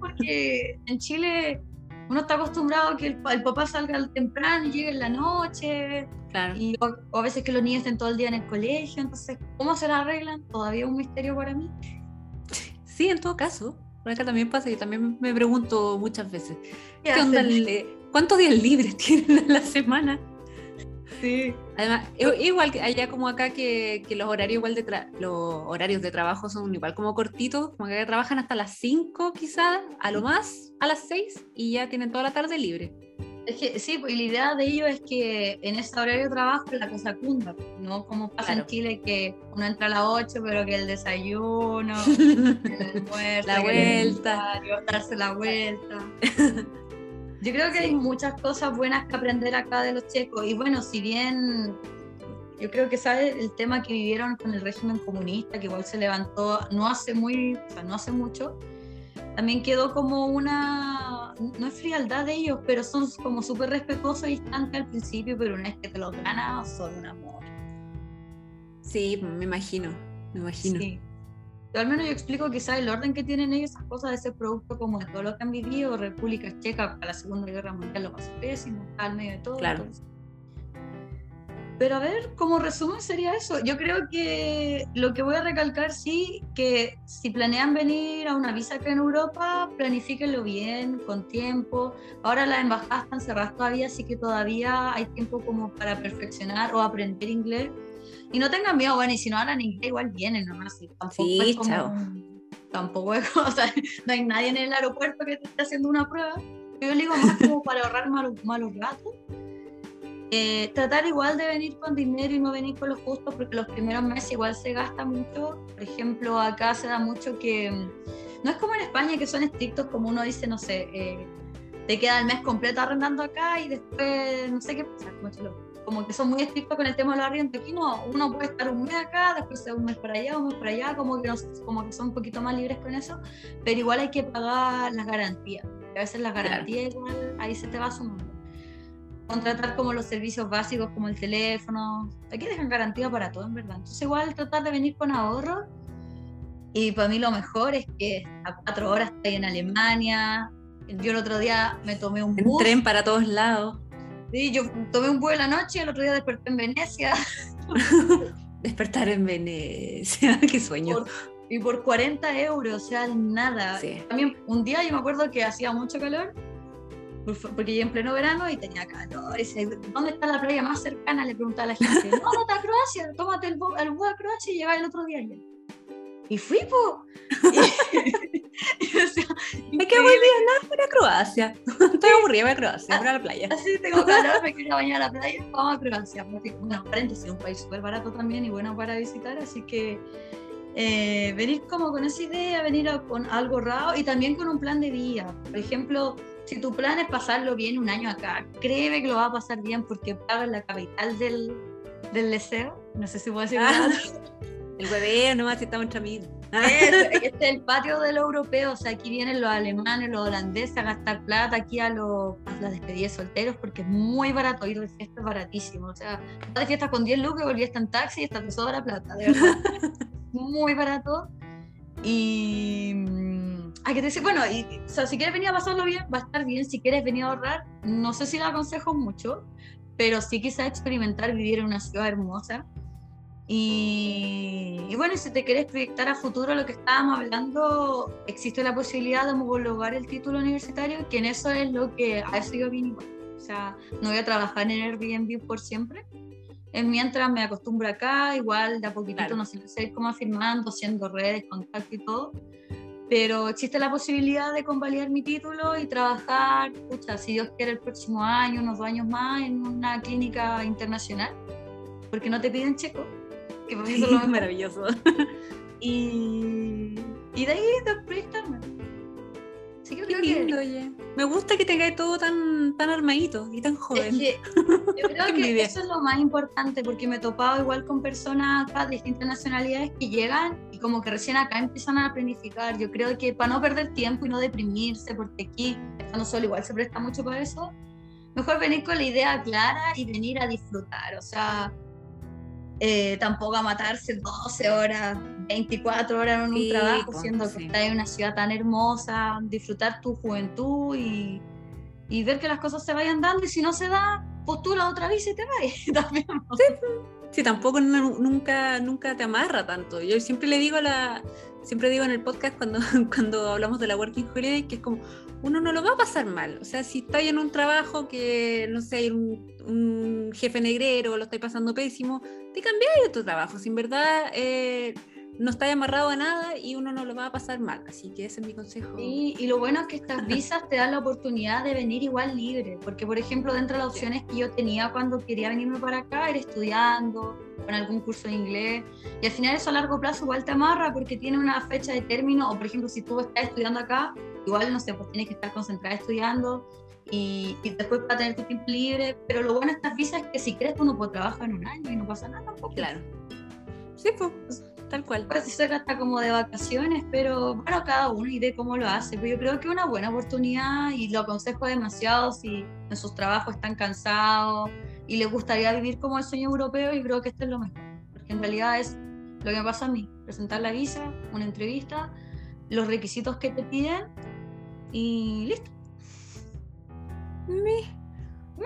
porque en Chile uno está acostumbrado a que el, pa- el papá salga al temprano y llegue en la noche, Claro. y, o, o a veces que los niños estén todo el día en el colegio, entonces, ¿cómo se la arreglan? Todavía es un misterio para mí. Sí, en todo caso. Por acá también pasa y también me pregunto muchas veces. ¿Qué ¿Qué onda? eh, ¿Cuántos días libres tienen en la semana? Sí. Además, i- igual que allá como acá que, que los horarios igual de tra- los horarios de trabajo son igual como cortitos, como que trabajan hasta las 5 quizás, a lo más a las 6 y ya tienen toda la tarde libre. Es que sí, pues, y la idea de ello es que en ese horario de trabajo la cosa cunda, no como pasa Claro. en Chile que uno entra a las 8, pero que el desayuno, el almuerzo, La el vuelta. darse la vuelta. Yo creo que hay muchas cosas buenas que aprender acá de los checos. Y bueno, si bien yo creo que sabes el tema que vivieron con el régimen comunista, que igual se levantó no hace muy, o sea, no hace mucho, también quedó como una, no es frialdad de ellos, pero son como súper respetuosos y distantes al principio, pero una vez que te los ganas, son un amor. Sí, me imagino, me imagino. Sí. Yo al menos yo explico quizás el orden que tienen ellos, esas cosas de ese producto, como de todo lo que han vivido, República Checa para la Segunda Guerra Mundial lo pasó pésimo, al medio de todo. Claro. entonces. Pero a ver, como resumen sería eso. Yo creo que lo que voy a recalcar, sí, que si planean venir a una visa acá en Europa, planifíquenlo bien, con tiempo. Ahora las embajadas están cerradas todavía, así que todavía hay tiempo como para perfeccionar o aprender inglés. Y no tengan miedo, bueno, y si no hablan inglés, igual vienen nomás. sí, Tampoco Sí, es como chao. Tampoco es como, o sea, no hay nadie en el aeropuerto que te esté haciendo una prueba. Yo digo más como para ahorrar malos, malos ratos. Eh, tratar igual de venir con dinero y no venir con los justos, porque los primeros meses igual se gasta mucho. Por ejemplo, acá se da mucho que. mm, No es como en España que son estrictos, como uno dice, no sé, eh, te queda el mes completo arrendando acá y después no sé qué pasa, como, que son muy estrictos con el tema de los arriendos. Aquí no, uno puede estar un mes acá, después un mes para allá, un mes para allá, como que, como que son un poquito más libres con eso, pero igual hay que pagar las garantías. A veces las garantías igual ahí se te va sumando. Contratar como los servicios básicos como el teléfono, aquí dejan garantía para todo en verdad. Entonces igual tratar de venir con ahorro y para mí lo mejor es que a cuatro horas estoy en Alemania. Yo el otro día me tomé un bus. Un tren para todos lados. Sí, yo tomé un vuelo la noche y el otro día desperté en Venecia. Despertar en Venecia, qué sueño. y por 40 euros, o sea, nada. También un día yo me acuerdo que hacía mucho calor, porque llegué en pleno verano y tenía calor. Y ¿dónde está la playa más cercana? Le preguntaba a la gente. No, no está Croacia, tómate el, bus a Croacia y llega el otro día. Y fui, po. y, decía, me quedo muy bien nada para Croacia. Estoy aburrida, voy a Croacia, voy a la playa. Así tengo calor, me quiero bañar a la playa, vamos a Croacia. Bueno, paréntesis, un país súper barato también y bueno para visitar, así que eh, venir como con esa idea, venir con algo raro y también con un plan de vida. Por ejemplo, si tu plan es pasarlo bien un año acá, créeme que lo va a pasar bien porque pagas la capital del, del deseo. No sé si puedo decir ah. El hueveo nomás si estamos entre amigos. Este, es el patio de los europeos, o sea, aquí vienen los alemanes, los holandeses a gastar plata aquí a, los, a las despedidas solteros porque es muy barato, ir de fiesta es baratísimo, o sea, de fiesta con 10 lucas, volvías en taxi y está te sobra plata, de verdad. muy barato. Y hay que decir, bueno, y, o sea, si quieres venir a pasarlo bien, va a estar bien. Si quieres venir a ahorrar, no sé si lo aconsejo mucho, pero sí quizás experimentar vivir en una ciudad hermosa. Y, bueno, si te quieres proyectar a futuro lo que estábamos hablando, existe la posibilidad de homologar el título universitario, que en eso es lo que a eso yo vine igual. O sea, no voy a trabajar en Airbnb por siempre. En mientras me acostumbro acá, igual de a poquitito, no sé, sé cómo afirmando, haciendo redes, contacto y todo. Pero existe la posibilidad de convalidar mi título y trabajar, pucha, si Dios quiere, el próximo año, unos dos años más, en una clínica internacional, porque no te piden checo que para mí es lo maravilloso. Y, y de ahí de proyectarme. Sí, que Qué lindo, oye. Me gusta que tengáis todo tan, tan armadito y tan joven. Es que, yo creo que eso es lo más importante porque me he topado igual con personas de distintas nacionalidades que llegan y como que recién acá empiezan a planificar. Yo creo que para no perder tiempo y no deprimirse, porque aquí, estando solo, igual se presta mucho para eso, mejor venir con la idea clara y venir a disfrutar. O sea, eh, tampoco a matarse 12 horas, 24 horas en un trabajo, pues, siendo que estás en una ciudad tan hermosa, disfrutar tu juventud y, y, ver que las cosas se vayan dando y si no se da, postula otra vez y te vas también. Sí, tampoco nunca, nunca te amarra tanto. Yo siempre le digo la, siempre digo en el podcast cuando, cuando hablamos de la Working Holiday que es como, uno no lo va a pasar mal. O sea, si estáis en un trabajo que, no sé, hay un, jefe negrero, lo estáis pasando pésimo, te cambiáis de tu trabajo. Sin verdad, eh, no estáis amarrado a nada y uno no lo va a pasar mal. Así que ese es mi consejo. Sí, y lo bueno es que estas visas te dan la oportunidad de venir igual libre. Porque, por ejemplo, dentro de las opciones que yo tenía cuando quería venirme para acá, era estudiando, con algún curso de inglés. Y al final eso a largo plazo igual te amarra porque tiene una fecha de término. O, por ejemplo, si tú estás estudiando acá, igual, no sé, pues tienes que estar concentrada estudiando y, después para tener tu tiempo libre. Pero lo bueno de estas visas es que si crees, uno puede trabajar en un año y no pasa nada tampoco. Claro. Sí, pues, tal cual. Pues se trata como de vacaciones, pero bueno, cada uno y de cómo lo hace. Pero yo creo que es una buena oportunidad y lo aconsejo demasiado si en sus trabajos están cansados y les gustaría vivir como el sueño europeo y creo que esto es lo mejor. Porque en realidad es lo que me pasa a mí, presentar la visa, una entrevista, los requisitos que te piden y listo. Me.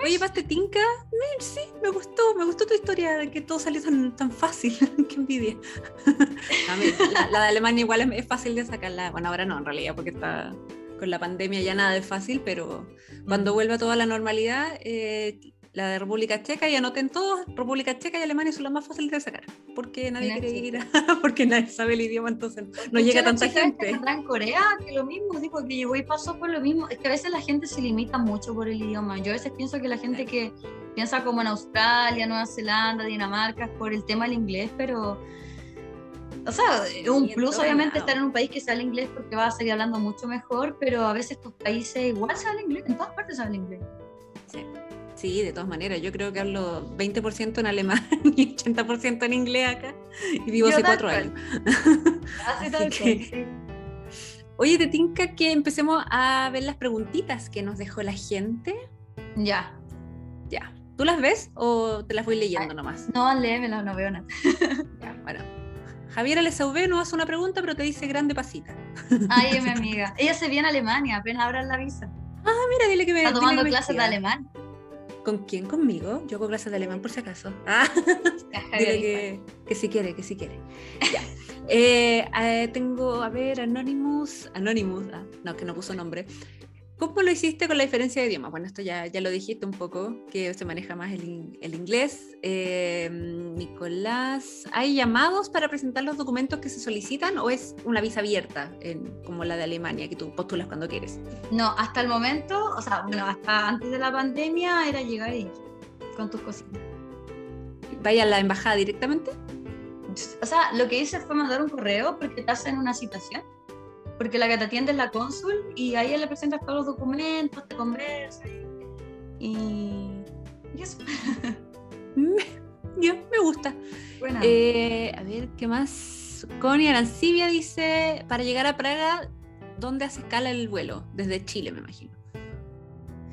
Oye, Pastetinca, me, sí, me gustó, me gustó tu historia de que todo salió tan, tan fácil. Qué envidia. la, de Alemania igual es, fácil de sacarla. Bueno, ahora no, en realidad, porque está con la pandemia ya nada es fácil, pero cuando mm. vuelva toda la normalidad, eh, la de República Checa y anoten todos, República Checa y Alemania son las más fáciles de sacar, porque nadie quiere ir, porque nadie sabe el idioma, entonces no llega tanta gente. en Corea, que lo mismo, digo, que llegó y pasó por lo mismo, es que a veces la gente se limita mucho por el idioma, yo a veces pienso que la gente que piensa como en Australia, Nueva Zelanda, Dinamarca, por el tema del inglés, pero... O sea, es un plus obviamente estar en un país que se habla inglés porque vas a seguir hablando mucho mejor, pero a veces tus países igual se habla inglés, en todas partes se habla inglés. Sí. Sí, de todas maneras, yo creo que hablo 20% en alemán y 80% en inglés acá y vivo hace cuatro años. Así tal que... Oye, te tinca que empecemos a ver las preguntitas que nos dejó la gente. Ya. Ya. ¿Tú las ves o te las voy leyendo nomás? No, léemelo, no veo nada. ya, bueno. Javiera no hace una pregunta, pero te dice grande pasita. Ay, es mi amiga. Ella se viene a Alemania, apenas abran la visa. Ah, mira, dile que me. Está tomando clases de alemán. ¿Con quién? ¿Conmigo? Yo hago clases de alemán por si acaso. Ah, dile que, que si quiere, que si quiere. Ya. Eh, eh, tengo, a ver, Anonymous. Anonymous, ah, no, que no puso nombre. ¿Cómo lo hiciste con la diferencia de idioma? Bueno, esto ya, ya lo dijiste un poco, que se maneja más el, el inglés. Eh, Nicolás, ¿hay llamados para presentar los documentos que se solicitan o es una visa abierta, en, como la de Alemania, que tú postulas cuando quieres? No, hasta el momento, o sea, bueno, hasta antes de la pandemia era llegar y con tus cositas. ¿Vaya a la embajada directamente? O sea, lo que hice fue mandar un correo porque te hacen una citación porque la que te atiende es la cónsul y ahí le presentas todos los documentos, te conversa y, y eso. Ya, me gusta. Eh, a ver, ¿qué más? Connie Arancibia dice, para llegar a Praga, ¿dónde hace escala el vuelo? Desde Chile, me imagino.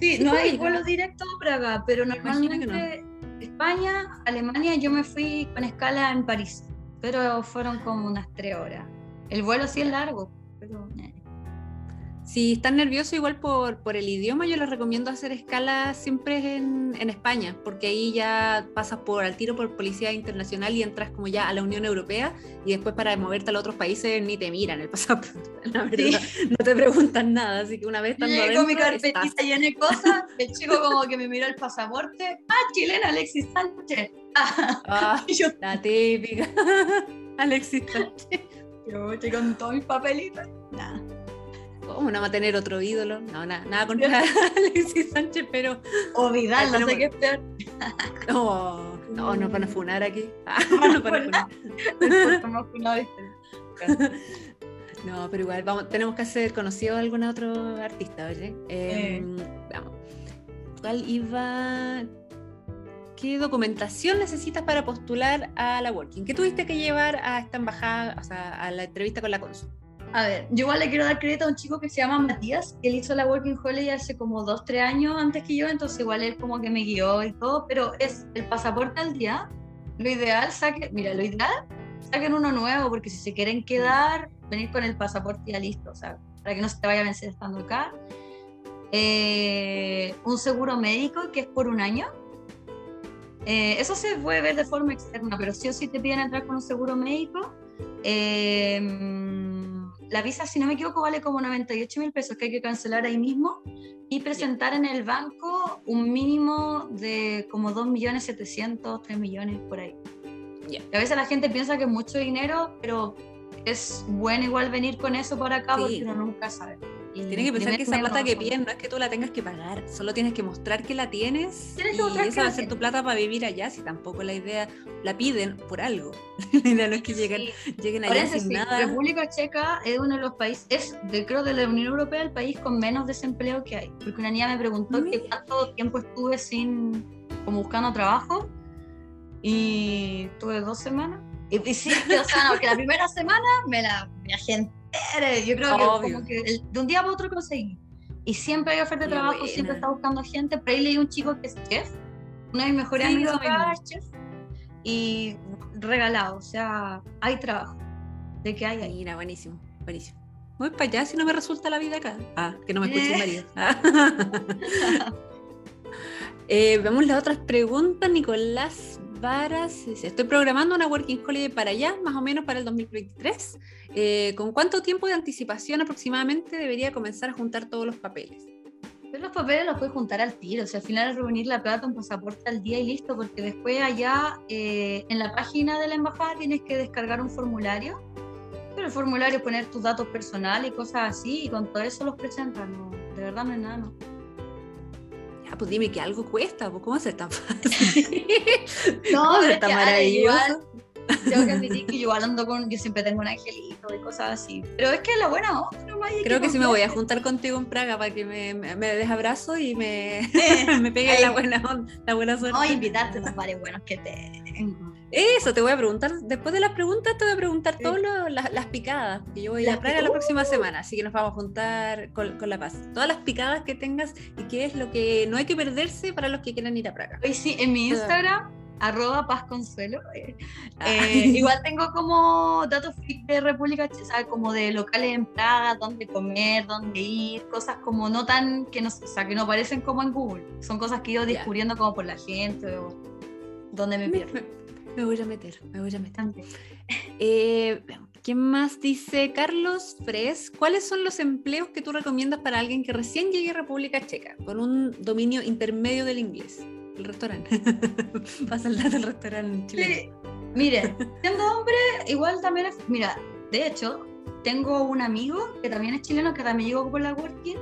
Sí, no hay vuelo directo a Praga, pero normalmente España, Alemania, yo me fui con escala en París, pero fueron como unas tres horas. El vuelo sí es largo, eh. Si están nerviosos igual por, por el idioma, yo les recomiendo hacer escala siempre en, en, España, porque ahí ya pasas por al tiro por policía internacional y entras como ya a la Unión Europea y después para moverte a los otros países ni te miran el pasaporte, la verdad, no te preguntan nada, así que una vez estando con mi carpetita llena de cosas, el chico como que me miró el pasaporte, ah, chilena Alexis Sánchez. Ah, yo... La típica, Alexis Sánchez. Yo estoy con todos mis papelitos. Nada. ¿Cómo no va a tener otro ídolo? No, nada, nada contra Alexis Sánchez, pero. O Vidal, no sé qué es peor. No, no, nos van a funar aquí. No, no van a funar. No, pero igual vamos, tenemos que hacer conocido a algún otro artista, oye. Eh, Vamos. ¿Cuál iba? ¿Qué documentación necesitas para postular a la Working? ¿Qué tuviste que llevar a esta embajada, o sea, a la entrevista con la cónsul? A ver, yo igual le quiero dar crédito a un chico que se llama Matías, que él hizo la Working Holiday hace como dos, tres años antes que yo, entonces igual él como que me guió y todo, pero es el pasaporte al día. Lo ideal, saque, mira, lo ideal, saquen uno nuevo, porque si se quieren quedar, venir con el pasaporte ya listo, o sea, para que no se te vaya a vencer estando acá. Eh, un seguro médico que es por un año eh, eso se puede ver de forma externa, pero sí o sí te piden entrar con un seguro médico. Eh, la visa, si no me equivoco, vale como 98 mil pesos que hay que cancelar ahí mismo y presentar en el banco un mínimo de como 2 millones 700, 3 millones por ahí. A veces la gente piensa que es mucho dinero, pero es bueno igual venir con eso para acá porque uno nunca sabe. Tienes que pensar que esa plata que piden no es que tú la tengas que pagar, solo tienes que mostrar que la tienes, y esa va a ser tu plata para vivir allá, si tampoco la idea la piden por algo. la idea no es que lleguen, lleguen allá sin sí. nada. República Checa es uno de los países, es de, creo de la Unión Europea el país con menos desempleo que hay, porque una niña me preguntó que cuánto tiempo estuve sin, como buscando trabajo, y tuve dos semanas. Y, sí, o sea, que la primera semana me la viajé yo creo que, como que de un día para otro conseguí. Y siempre hay oferta de trabajo, siempre está buscando gente. Por ahí leí un chico que es chef, uno de mis mejores amigos es chef, y regalado, o sea, hay trabajo. De que hay ahí. Mira, buenísimo, buenísimo. Voy para allá si no me resulta la vida acá. Ah, que no me escuche María. Ah. eh, vemos las otras preguntas. Nicolás Estoy programando una Working Holiday para allá, más o menos para el 2023. Eh, ¿Con cuánto tiempo de anticipación aproximadamente debería comenzar a juntar todos los papeles? Los papeles los puedes juntar al tiro, o sea, al final es reunir la plata, un pasaporte al día y listo, porque después allá eh, en la página de la embajada tienes que descargar un formulario, pero el formulario poner tus datos personales y cosas así, y con todo eso los presentan, no, de verdad no es nada, no. Ya, pues dime que algo cuesta, pues ¿cómo hace tan fácil? no, es tan maravilloso. Tengo que admitir que yo hablando con, yo siempre tengo un angelito y cosas así. Pero es que la buena onda nomás. hay Creo que sí me voy a juntar contigo en Praga para que me, me, me des abrazo y me, Eh, me pegue la buena onda, la buena suerte. A invitarte a los bares buenos que tengo. Eso, te voy a preguntar, después de las preguntas te voy a preguntar Sí. todas las, las picadas, porque yo voy Las a Praga la próxima semana, así que nos vamos a juntar con, con La Paz. Todas las picadas que tengas y qué es lo que no hay que perderse para los que quieran ir a Praga. Hoy sí, en mi. Instagram, arroba paz consuelo, eh, Ah. eh, igual tengo como datos de República Checa, como de locales en Praga, dónde comer, dónde ir, cosas como no tan, que no, o sea, que no aparecen como en Google, son cosas que yo Ya. descubriendo como por la gente o donde me me, pierdo. me- me voy a meter, me voy a meter. También. Eh, ¿Quién más dice? Carlos Fres, ¿cuáles son los empleos que tú recomiendas para alguien que recién llegue a República Checa con un dominio intermedio del inglés? El restaurante. Pasa el dato del restaurante chileno. Sí, Miren, siendo hombre, igual también es. Mira, de hecho, tengo un amigo que también es chileno, que también llegó por la Working.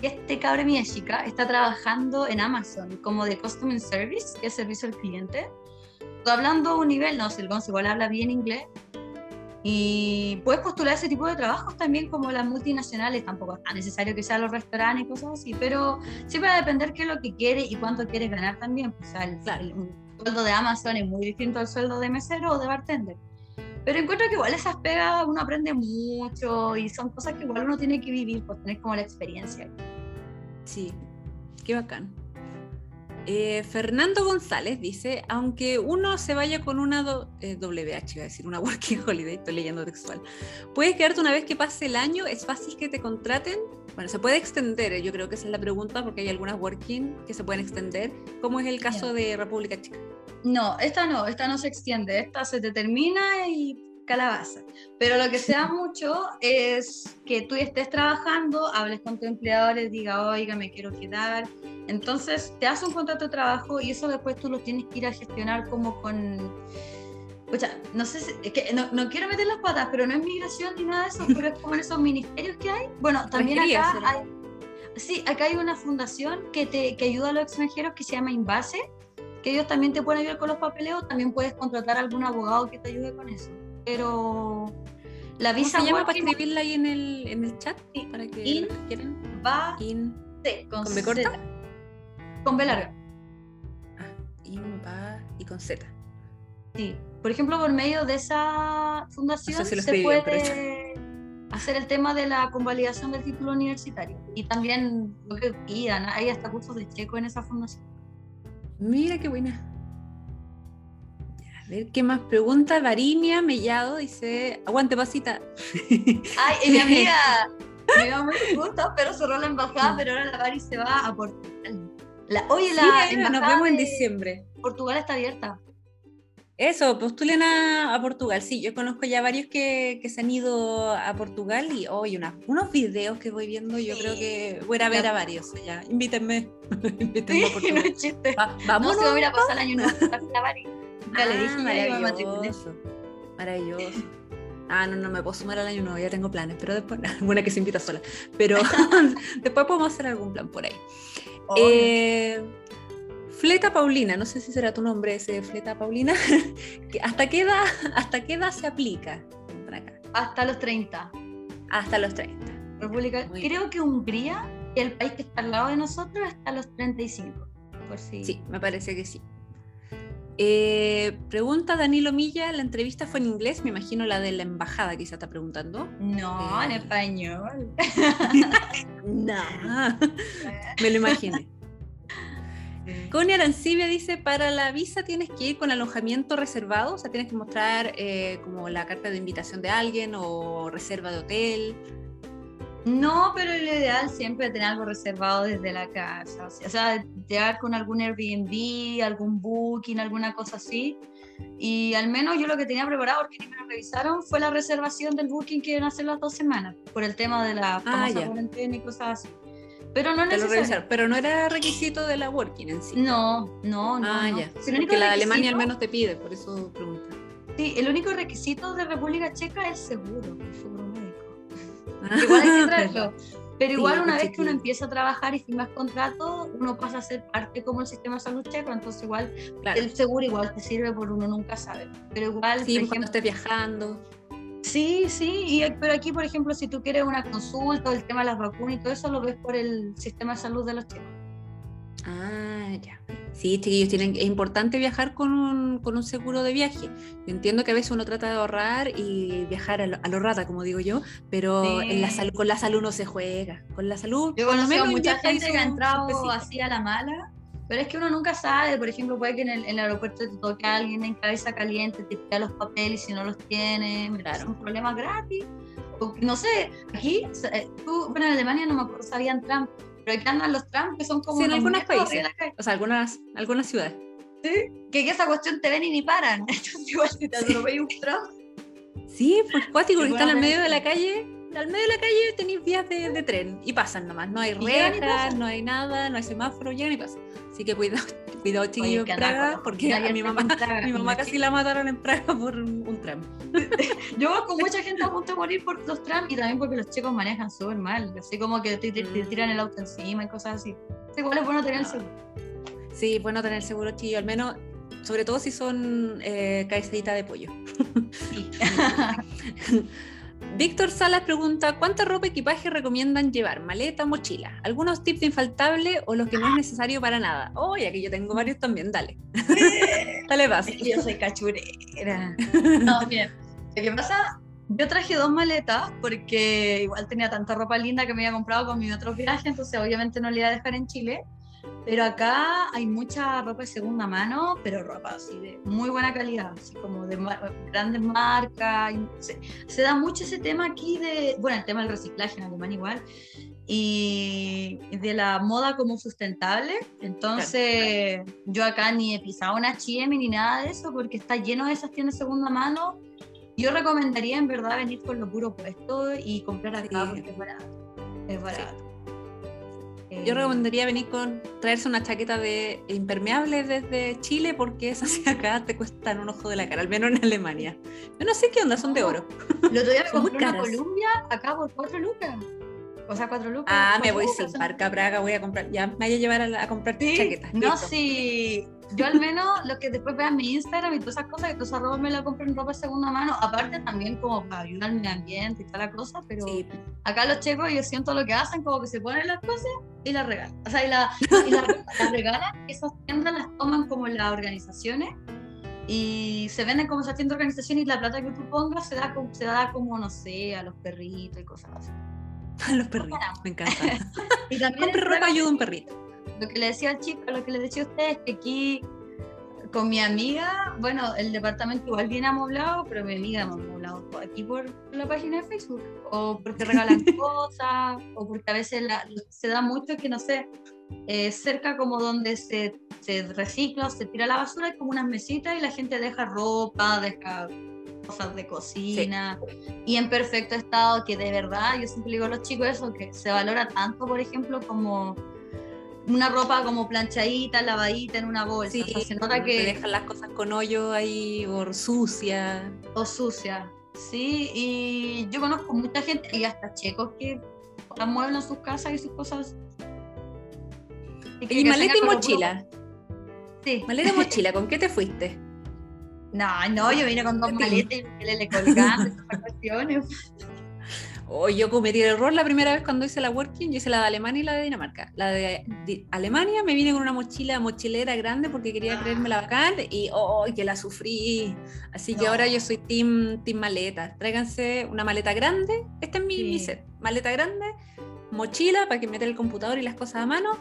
Y este cabrón mía chica está trabajando en Amazon como de Customer Service, que es servicio al cliente. Hablando a un nivel, no sé, el igual habla bien inglés. Y puedes postular ese tipo de trabajos también como las multinacionales, tampoco es tan necesario que sean los restaurantes y cosas así, pero siempre va a depender qué es lo que quiere y cuánto quiere ganar también. O sea, el, Claro. el- sueldo de Amazon es muy distinto al sueldo de mesero o de bartender. Pero encuentro que igual esas pegas uno aprende mucho y son cosas que igual uno tiene que vivir, pues tener como la experiencia. Sí, qué bacán. Eh, Fernando González dice, aunque uno se vaya con una do- eh, WH, iba a decir, una Working Holiday, estoy leyendo textual, puedes quedarte una vez que pase el año, es fácil que te contraten. Bueno, se puede extender, eh, yo creo que esa es la pregunta, porque hay algunas Working que se pueden extender, como es el caso de República Chica. No, esta no, esta no se extiende, esta se te termina y calabaza. Pero lo que se da mucho es que tú estés trabajando, hables con tu empleador, les diga, oiga, me quiero quedar. Entonces te hace un contrato de trabajo y eso después tú lo tienes que ir a gestionar como con... Pucha, no sé, si- es que no, no quiero meter las patas, pero no es migración ni nada de eso, pero es como en esos ministerios que hay. Bueno, también acá hay... Sí, acá hay una fundación que, te, que ayuda a los extranjeros que se llama Invase, que ellos también te pueden ayudar con los papeleos, también puedes contratar a algún abogado que te ayude con eso. Pero la ¿Cómo visa se llama para escribirla ahí en el, en el chat? Sí. Para que In- quieran. va In, con, ¿Con B corta? Z. Con B larga. ah, in, va y con Z. Sí. Por ejemplo, por medio de esa fundación No sé si lo se bien, puede hacer el tema de la convalidación del título universitario. Y también lo que pidan, hay hasta cursos de checo en esa fundación. Mira qué buena. A ver, ¿qué más pregunta? Varinia Mellado dice, aguante pasita. Ay, mi amiga, me iba muy gusto, pero cerró la embajada, pero ahora la Bari se va a Portugal. La, oye, la Sí, nos vemos en diciembre. Portugal está abierta. Eso, postulen a, a Portugal. Sí, yo conozco ya varios que, que se han ido a Portugal y hoy unos videos que voy viendo, yo Sí. creo que voy a ver a varios. Ya, invítenme. Invítenme a no Portugal. es chiste. Va- No, vámonos. se va a ir a pasar el año nuevo le Ah, dije, a maravilloso. Maravilloso. Ah, no, no me puedo sumar al año nuevo, ya tengo planes, pero después, buena que se invita sola. Pero después podemos hacer algún plan por ahí. Eh, Fleta Paulina, no sé si será tu nombre ese Fleta Paulina. ¿Hasta qué edad, hasta qué edad se aplica? Acá. Hasta los 30. Hasta los 30. República, Muy creo que Hungría, el país que está al lado de nosotros, hasta los 35. Por si. Sí, me parece que sí. Eh, pregunta Danilo Milla, la entrevista fue en inglés, me imagino la de la embajada quizá está preguntando. No, en Eh. español. No, me lo imaginé. Connie Arancibia dice, para la visa tienes que ir con alojamiento reservado, o sea, tienes que mostrar eh, como la carta de invitación de alguien o reserva de hotel. No, pero lo ideal siempre es tener algo reservado desde la casa. O sea, llegar con algún Airbnb, algún booking, alguna cosa así. Y al menos yo lo que tenía preparado, porque ni me lo revisaron, fue la reservación del booking que iban a hacer las dos semanas, por el tema de la famosa ya. cuarentena y cosas así. Pero no pero no era requisito de la working en sí. No, no, no. ah, no. ya. Si Porque la de Alemania al menos te pide, por eso pregunta. Sí, el único requisito de República Checa es seguro, Igual hay que pero- traerlo. Pero igual Sí, una vez que uno empieza a trabajar y firmas contrato, uno pasa a ser parte como el sistema de salud checo, entonces igual Claro. el seguro igual te sirve por uno nunca sabe. Pero igual, Sí, por cuando estés viajando. sí, sí, y, pero aquí por ejemplo si tú quieres una consulta o el tema de las vacunas y todo eso lo ves por el sistema de salud de los checos. Ah, ya. Sí, chiquillos, tienen, es importante viajar con un, con un seguro de viaje. Yo entiendo que a veces uno trata de ahorrar y viajar a lo, a lo rata, como digo yo, pero Sí. en la salud, con la salud no se juega. Con la salud, Yo conozco menos mucha gente que ha entrado así a la mala, pero es que uno nunca sabe, por ejemplo, puede que en el, en el aeropuerto te toque a alguien en cabeza caliente, te pida los papeles y si no los tiene, Claro. son problemas gratis. O, no sé, aquí, eh, tú, bueno, en Alemania no me acuerdo si habían Trump, pero aquí andan los Trump que son como Sí, en unos algunos países. O sea, algunas, algunas ciudades. Sí, que, esa cuestión te ven y ni paran. Entonces, igual si te atropella un Trump, Sí, pues cuático, que Igual están al medio de la calle. Al medio de la calle tenéis vías de, de tren y pasan nomás. No hay rejas, no hay nada, no hay semáforo, llegan y pasan. Así que cuidado, cuidado chiquillos que en Praga, porque a mi mamá, en Praga, mi mamá y casi la mataron en Praga por un, tram. Yo con mucha gente a punto de morir por los trams y también porque los chicos manejan súper mal, así como que te, te- te tiran el auto encima y cosas así. Entonces, igual es bueno tener el Ah. seguro. Sí, bueno tener seguro chiquillo, al menos, sobre todo si son eh, de pollo. Sí. Víctor Salas pregunta, ¿cuánta ropa y equipaje recomiendan llevar? ¿Maleta mochila? ¿Algunos tips de infaltable o los que no es necesario para nada? Oh, ya que yo tengo varios también, dale. dale, vas. Yo soy cachurera. No, bien. Lo que pasa, yo traje dos maletas porque igual tenía tanta ropa linda que me había comprado con mi otro viaje, entonces obviamente no la iba a dejar en Chile. Pero acá hay mucha ropa de segunda mano, pero ropa así de muy buena calidad, así como de mar- grandes marcas. Se, se da mucho ese tema aquí de, bueno, el tema del reciclaje en Alemania igual, y de la moda como sustentable. Entonces, yo acá ni he pisado una H&M ni nada de eso porque está lleno de esas tiendas de segunda mano. Yo recomendaría en verdad venir con lo puro puesto y comprar acá Sí. porque es barato. Es barato. Yo Eh, recomendaría venir con traerse una chaqueta de impermeable desde Chile porque esas acá te cuestan un ojo de la cara, al menos en Alemania. Yo no sé qué onda, son de oro. El otro día me compré una caras. Columbia acá por 4 lucas. O sea, 4 lucas. Ah, me cuatro voy lucas, sin son- barca a Praga, voy a comprar, ya me voy a llevar a, la- a comprar Sí, chaquetas. no, sí. Yo al menos lo que después vean mi Instagram y todas esas cosas, que toda esa ropa me la compro en ropa de segunda mano. Aparte también como para ayudar al medio ambiente y toda la cosa, pero Sí, acá los checos yo siento lo que hacen, como que se ponen las cosas y las regalan. O sea, y, la, y la- las regalan, esas tiendas las toman como las organizaciones y se venden como esas tiendas de organización y la plata que tú pongas se da, como, se da como, no sé, a los perritos y cosas así. a los perritos, me encanta. Y también Compre ropa, ayuda a un perrito. Lo que le decía al chico, lo que le decía a usted es que aquí con mi amiga, bueno, el departamento igual viene amoblado, pero mi amiga me ha amoblado aquí por la página de Facebook, o porque regalan cosas, o porque a veces la- se da mucho que no sé, eh, cerca como donde se, se recicla o se tira la basura, hay como unas mesitas y la gente deja ropa, deja cosas de cocina y en perfecto estado que de verdad yo siempre digo a los chicos eso que se valora tanto por ejemplo como una ropa como planchadita, lavadita en una bolsa. Sí, o sea, se nota te que. dejan las cosas con hoyo ahí o sucia. O sucia. Sí, y yo conozco mucha gente, y hasta checos, que amueblan sus casas y sus cosas. Y, que- que maleta y mochila. Sí. Maleta y mochila, ¿con qué te fuiste? No, no, yo vine con dos maletas y le le colgando esas cuestiones. Oh, yo cometí el error la primera vez cuando hice la working, yo hice la de Alemania y la de Dinamarca. La de, Alemania me vine con una mochila mochilera grande porque quería Ah. creerme la bacán y oh, que la sufrí. Así que ahora yo soy team, team maleta. Tráiganse una maleta grande, este es mi, mi set. Maleta grande, mochila para que meter el computador y las cosas a mano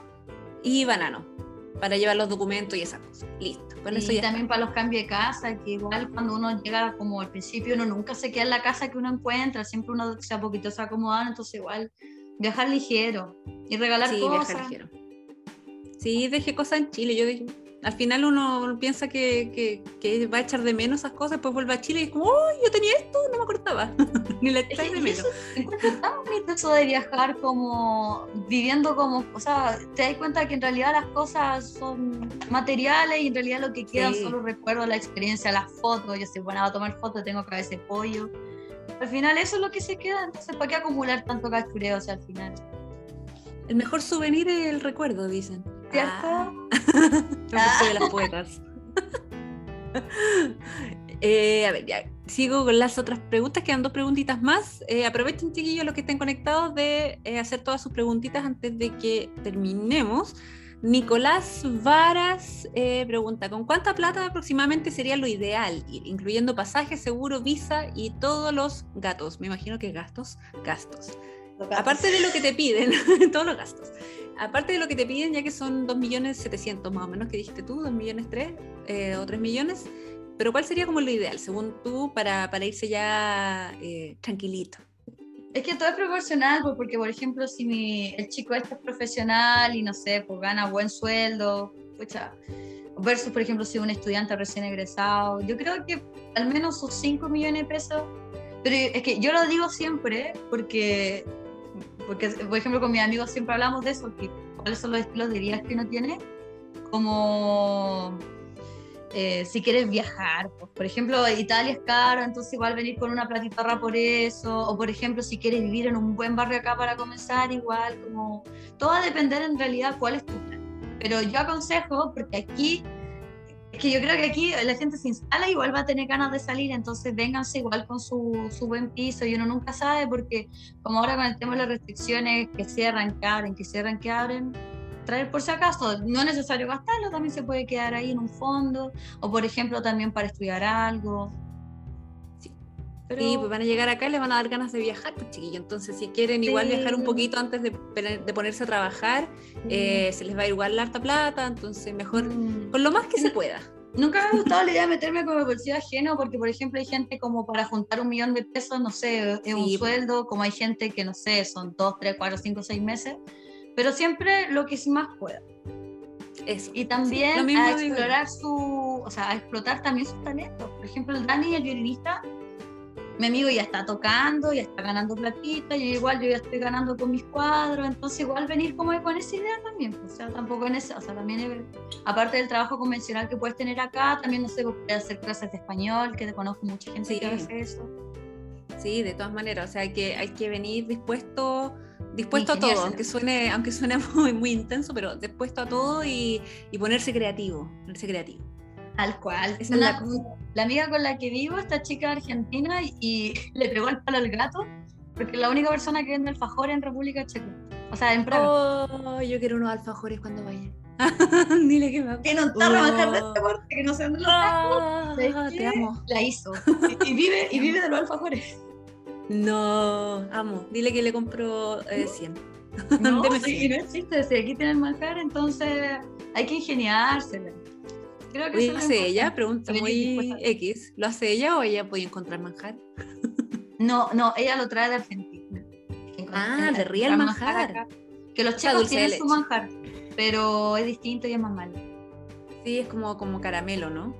y banano para llevar los documentos y esas cosas. Listo, con eso y ya también para los cambios de casa, que igual cuando uno llega como al principio, uno nunca se queda en la casa que uno encuentra, siempre uno se a poquito se acomoda, entonces igual viajar ligero y regalar Sí, cosas. viajar ligero. Sí, dejé cosas en Chile. Yo dejé- al final uno piensa que, que- que va a echar de menos esas cosas, después vuelve a Chile y es como, ¡oh, yo tenía esto! No me acordaba. Ni la Es echáis de menos. encuentro tan bonito eso de viajar como viviendo como, o sea, te das cuenta que en realidad las cosas son materiales y en realidad lo que quedan Sí. son los recuerdos, la experiencia, las fotos. Yo soy buena a tomar fotos, tengo cabeza de pollo. Al final eso es lo que se queda, entonces ¿para qué acumular tanto cachureo? O sea, al final. El mejor souvenir es el recuerdo, dicen. ¿Cierto? Ah. de las poetas. Eh, a ver, ya sigo con las otras preguntas, quedan dos preguntitas más. Eh, aprovechen, chiquillos, los que estén conectados, de eh, hacer todas sus preguntitas antes de que terminemos. Nicolás Varas pregunta, ¿con cuánta plata aproximadamente sería lo ideal incluyendo pasajes, seguro, visa y todos los gatos? Me imagino que gastos, gastos. Aparte de lo que te piden, todos los gastos. Aparte de lo que te piden, ya que son 2.700.000 más o menos que dijiste tú, 2 millones 3 o 3 millones, pero ¿cuál sería como lo ideal, según tú, para, para irse ya eh, tranquilito? Es que todo es proporcional, pues, porque por ejemplo, si mi, el chico este es profesional y no sé, pues gana buen sueldo, pucha, versus por ejemplo si un estudiante recién egresado, yo creo que al menos sus 5 millones de pesos, pero es que yo lo digo siempre, porque, porque por ejemplo con mis amigos siempre hablamos de eso, que cuáles son los estilos de vida que uno tiene, como eh, si quieres viajar. Pues, por ejemplo, Italia es caro, entonces igual venir con una platitarra por eso. O por ejemplo, si quieres vivir en un buen barrio acá para comenzar, igual, como todo va a depender en realidad cuál es tu plan. Pero yo aconsejo, porque aquí, es que yo creo que aquí la gente se instala, igual va a tener ganas de salir, entonces vénganse igual con su, su buen piso y uno nunca sabe, porque como ahora con el tema de las restricciones, que cierran, que abren, que cierran, que abren, traer por si acaso. No es necesario gastarlo, también se puede quedar ahí en un fondo, o por ejemplo también para estudiar algo. Sí, pues van a llegar acá y les van a dar ganas de viajar, pues chiquillo. Entonces, si quieren igual viajar un poquito antes de, de ponerse a trabajar, eh, se les va a ir igual la harta plata, entonces mejor mm. con lo más que se pueda. Nunca me ha gustado la idea de meterme como bolsillo ajeno, porque por ejemplo hay gente como para juntar un millón de pesos, no sé, es un sueldo, como hay gente que no sé, son dos, tres, cuatro, cinco, seis meses pero siempre lo que más pueda. Eso. Y también a explorar su, o sea, a explotar también sus talentos. Por ejemplo, el Dani, el violinista, mi amigo ya está tocando, ya está ganando platita, y igual yo ya estoy ganando con mis cuadros, entonces igual venir como con esa idea también, pues, o sea, tampoco en esa, o sea, también aparte del trabajo convencional que puedes tener acá, también no sé, puedes hacer clases de español, que te conozco mucha gente que hace eso. Sí, de todas maneras, o sea, que hay que venir dispuesto dispuesto a todo, aunque suene, aunque suene muy, muy intenso, pero dispuesto a todo y, y ponerse creativo, ponerse creativo. Tal cual. es la, la, amiga con la que vivo, esta chica argentina, y, le pegó el palo al gato, porque es la única persona que vende alfajores en República Checa. O sea, en Praga. Oh, yo quiero unos alfajores cuando vaya. Dile que me Tiene un tarro oh. de este porte que no sé dónde lo oh, Te amo. La hizo. Y, vive, y vive de los alfajores. No, amo. Dile que le compro 100. Eh, no, sí, no existe. Si aquí tienen manjar, entonces hay que ingeniársela. Creo que ¿Lo hace ella? Pregunta muy X. ¿Lo hace ella o ella puede encontrar manjar? No, no, ella lo trae de Argentina. Ah, de Real manjar. Que los chicos tienen su manjar, pero es distinto y es más malo. Sí, es como, como caramelo, ¿no?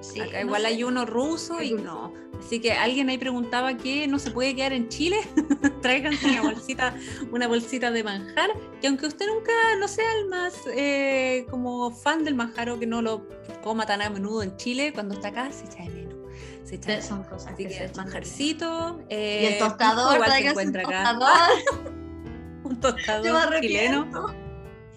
Sí, Acá igual hay uno ruso y no. Así que alguien ahí preguntaba que no se puede quedar en Chile, tráiganse una bolsita, una bolsita de manjar, que aunque usted nunca no sea el más eh, como fan del manjar o que no lo coma tan a menudo en Chile, cuando está acá se echa de menos. Se echa de Son cosas Así que, manjarcito. Eh, y el tostador, igual se encuentra acá. un tostador chileno.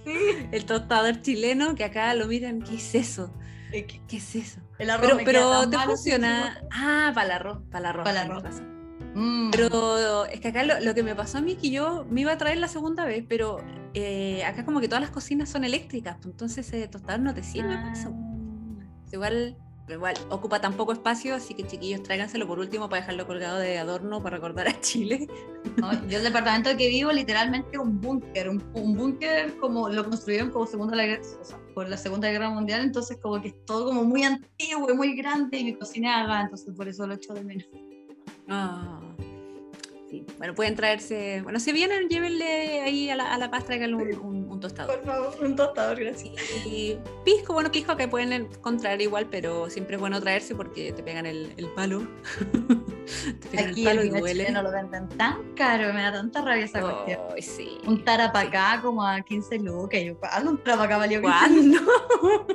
Sí. El tostador chileno que acá lo miran, ¿qué es eso? ¿Qué, es eso? pero pero te funciona. Ah, para el arroz, para el arroz. Para el arroz. Mm. Pero es que acá lo, que me pasó a mí es que yo me iba a traer la segunda vez, pero eh, acá como que todas las cocinas son eléctricas, pues entonces ese tostador no te sirve para eso. Ah. Igual igual ocupa tan poco espacio, así que chiquillos, tráiganselo por último para dejarlo colgado de adorno para recordar a Chile. yo el departamento que vivo literalmente un búnker, un, búnker como lo construyeron como segunda por la Segunda Guerra Mundial, entonces como que es todo como muy antiguo y muy grande y mi cocina haga, entonces por eso lo echo de menos. Ah. Bueno, pueden traerse. Bueno, si vienen, llévenle ahí a la, a la paz, traigan un, tostador. Por favor, un tostador, gracias. Y, pisco, bueno, pisco que pueden encontrar igual, pero siempre es bueno traerse porque te pegan el, el palo. te pegan Aquí el palo y duele. no lo venden tan caro, me da tanta rabia esa cuestión. Sí, un tarapacá como a 15 lucas. Yo, ¿cuándo un tarapacá valió ¿Cuándo?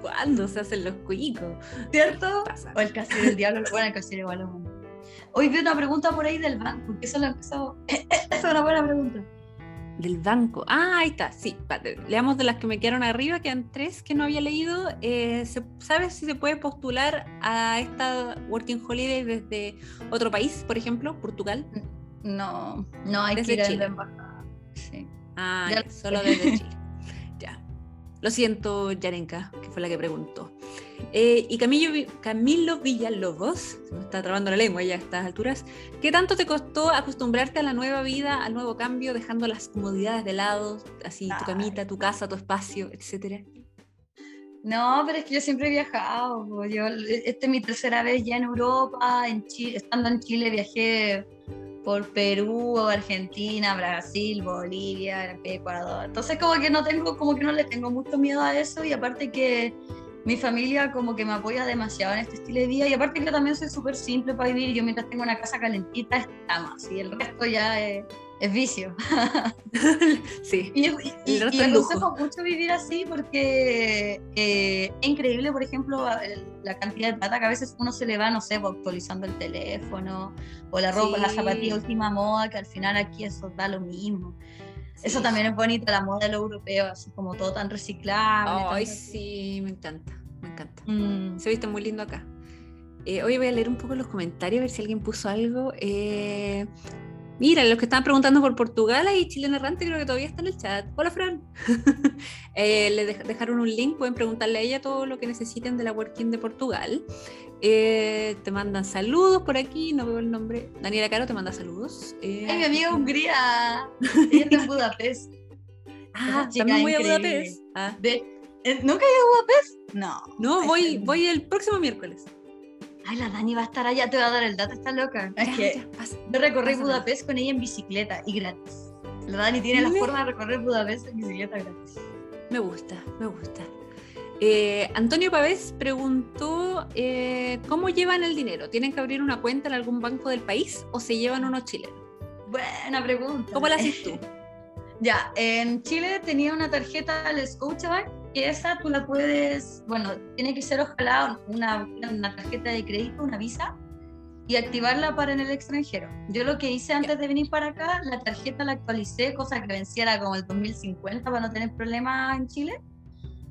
¿Cuándo se hacen los cuicos? ¿Cierto? O el casero del diablo, bueno, el casero igual es Hoy vi una pregunta por ahí del banco, que eso lo empezó. Esa es una buena pregunta. Del banco. Ah, ahí está, sí. Leamos de las que me quedaron arriba, quedan tres que no había leído. Eh, ¿Sabes si se puede postular a esta Working Holiday desde otro país, por ejemplo, Portugal? No, no hay desde que ir Chile. a la embajada. Sí. Ah, ya, solo desde Chile. Lo siento, Yarenka, que fue la que preguntó. Eh, y Camilo, Camilo Villalobos, se me está trabando la lengua ya a estas alturas, ¿qué tanto te costó acostumbrarte a la nueva vida, al nuevo cambio, dejando las comodidades de lado, así tu camita, tu casa, tu espacio, etcétera? No, pero es que yo siempre he viajado. Yo, esta es mi tercera vez ya en Europa, en Chile, estando en Chile viajé por Perú, Argentina, Brasil, Bolivia, Ecuador. Entonces como que no tengo, como que no le tengo mucho miedo a eso y aparte que mi familia como que me apoya demasiado en este estilo de vida y aparte que yo también soy súper simple para vivir. Yo mientras tengo una casa calentita estamos y el resto ya es, es vicio. sí. Y, lujo. aconsejo mucho vivir así porque eh, es increíble, por ejemplo, la cantidad de plata que a veces uno se le va, no sé, pues, actualizando el teléfono o la ropa, la Sí. zapatilla última moda, que al final aquí eso da lo mismo. Eso Sí. también es bonito, la moda de lo europeo, así como todo tan reciclable. Ay, tan- sí, me encanta, me encanta. Mm. Se viste muy lindo acá. Eh, hoy voy a leer un poco los comentarios, a ver si alguien puso algo. Eh, mira, los que estaban preguntando por Portugal y Chilena Errante creo que todavía está en el chat. Hola, Fran. Eh, le dej- dejaron un link, pueden preguntarle a ella todo lo que necesiten de la Working de Portugal. Eh, te mandan saludos por aquí, no veo el nombre. Daniela Caro te manda saludos. Eh, Ay, mi amiga Hungría, ella está en Budapest. ah, también voy a increíble. Budapest. Ah, De- eh, ¿Nunca he ido a Budapest? No. no, voy, voy el próximo miércoles. Ay, la Dani va a estar allá, te va a dar el dato, está loca. Es que ya, pasa. yo recorrí. Budapest con ella en bicicleta y gratis. La Dani tiene la forma de recorrer Budapest en bicicleta gratis. Me gusta, me gusta. Eh, Antonio Pavés preguntó eh, cómo llevan el dinero. ¿Tienen que abrir una cuenta en algún banco del país o se llevan unos chilenos? Buena pregunta. ¿Cómo la haces tú? Ya, en Chile tenía una tarjeta del Scotiabank y esa tú la puedes, bueno, tiene que ser ojalá una, una tarjeta de crédito, una visa, y activarla para en el extranjero. Yo lo que hice antes de venir para acá, la tarjeta la actualicé, cosa que venciera como el 2050 para no tener problemas en Chile.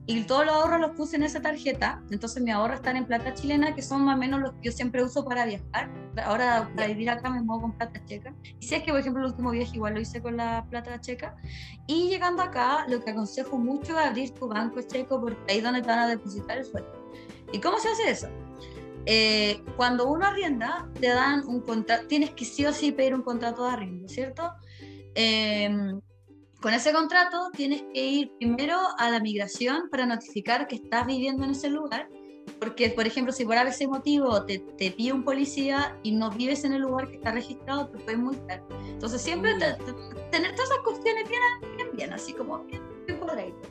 Y todos los ahorros los puse en esa tarjeta. Entonces mis ahorros están en plata chilena, que son más o menos los que yo siempre uso para viajar. Ahora para vivir acá me muevo con plata checa. Y si es que, por ejemplo, el último viaje igual lo hice con la plata checa. Y llegando acá, lo que aconsejo mucho es abrir tu banco checo porque ahí es donde te van a depositar el sueldo. ¿Y cómo se hace eso? Eh, cuando uno arrienda, te dan un contrato, tienes que sí o sí pedir un contrato de arriendo, ¿cierto? Eh, con ese contrato tienes que ir primero a la migración para notificar que estás viviendo en ese lugar, porque, por ejemplo, si por ese motivo te, te pide un policía y no vives en el lugar que está registrado, te pueden multar. Entonces, siempre te- te- tener todas esas cuestiones bien, bien, bien, así como bien, bien cuadradito.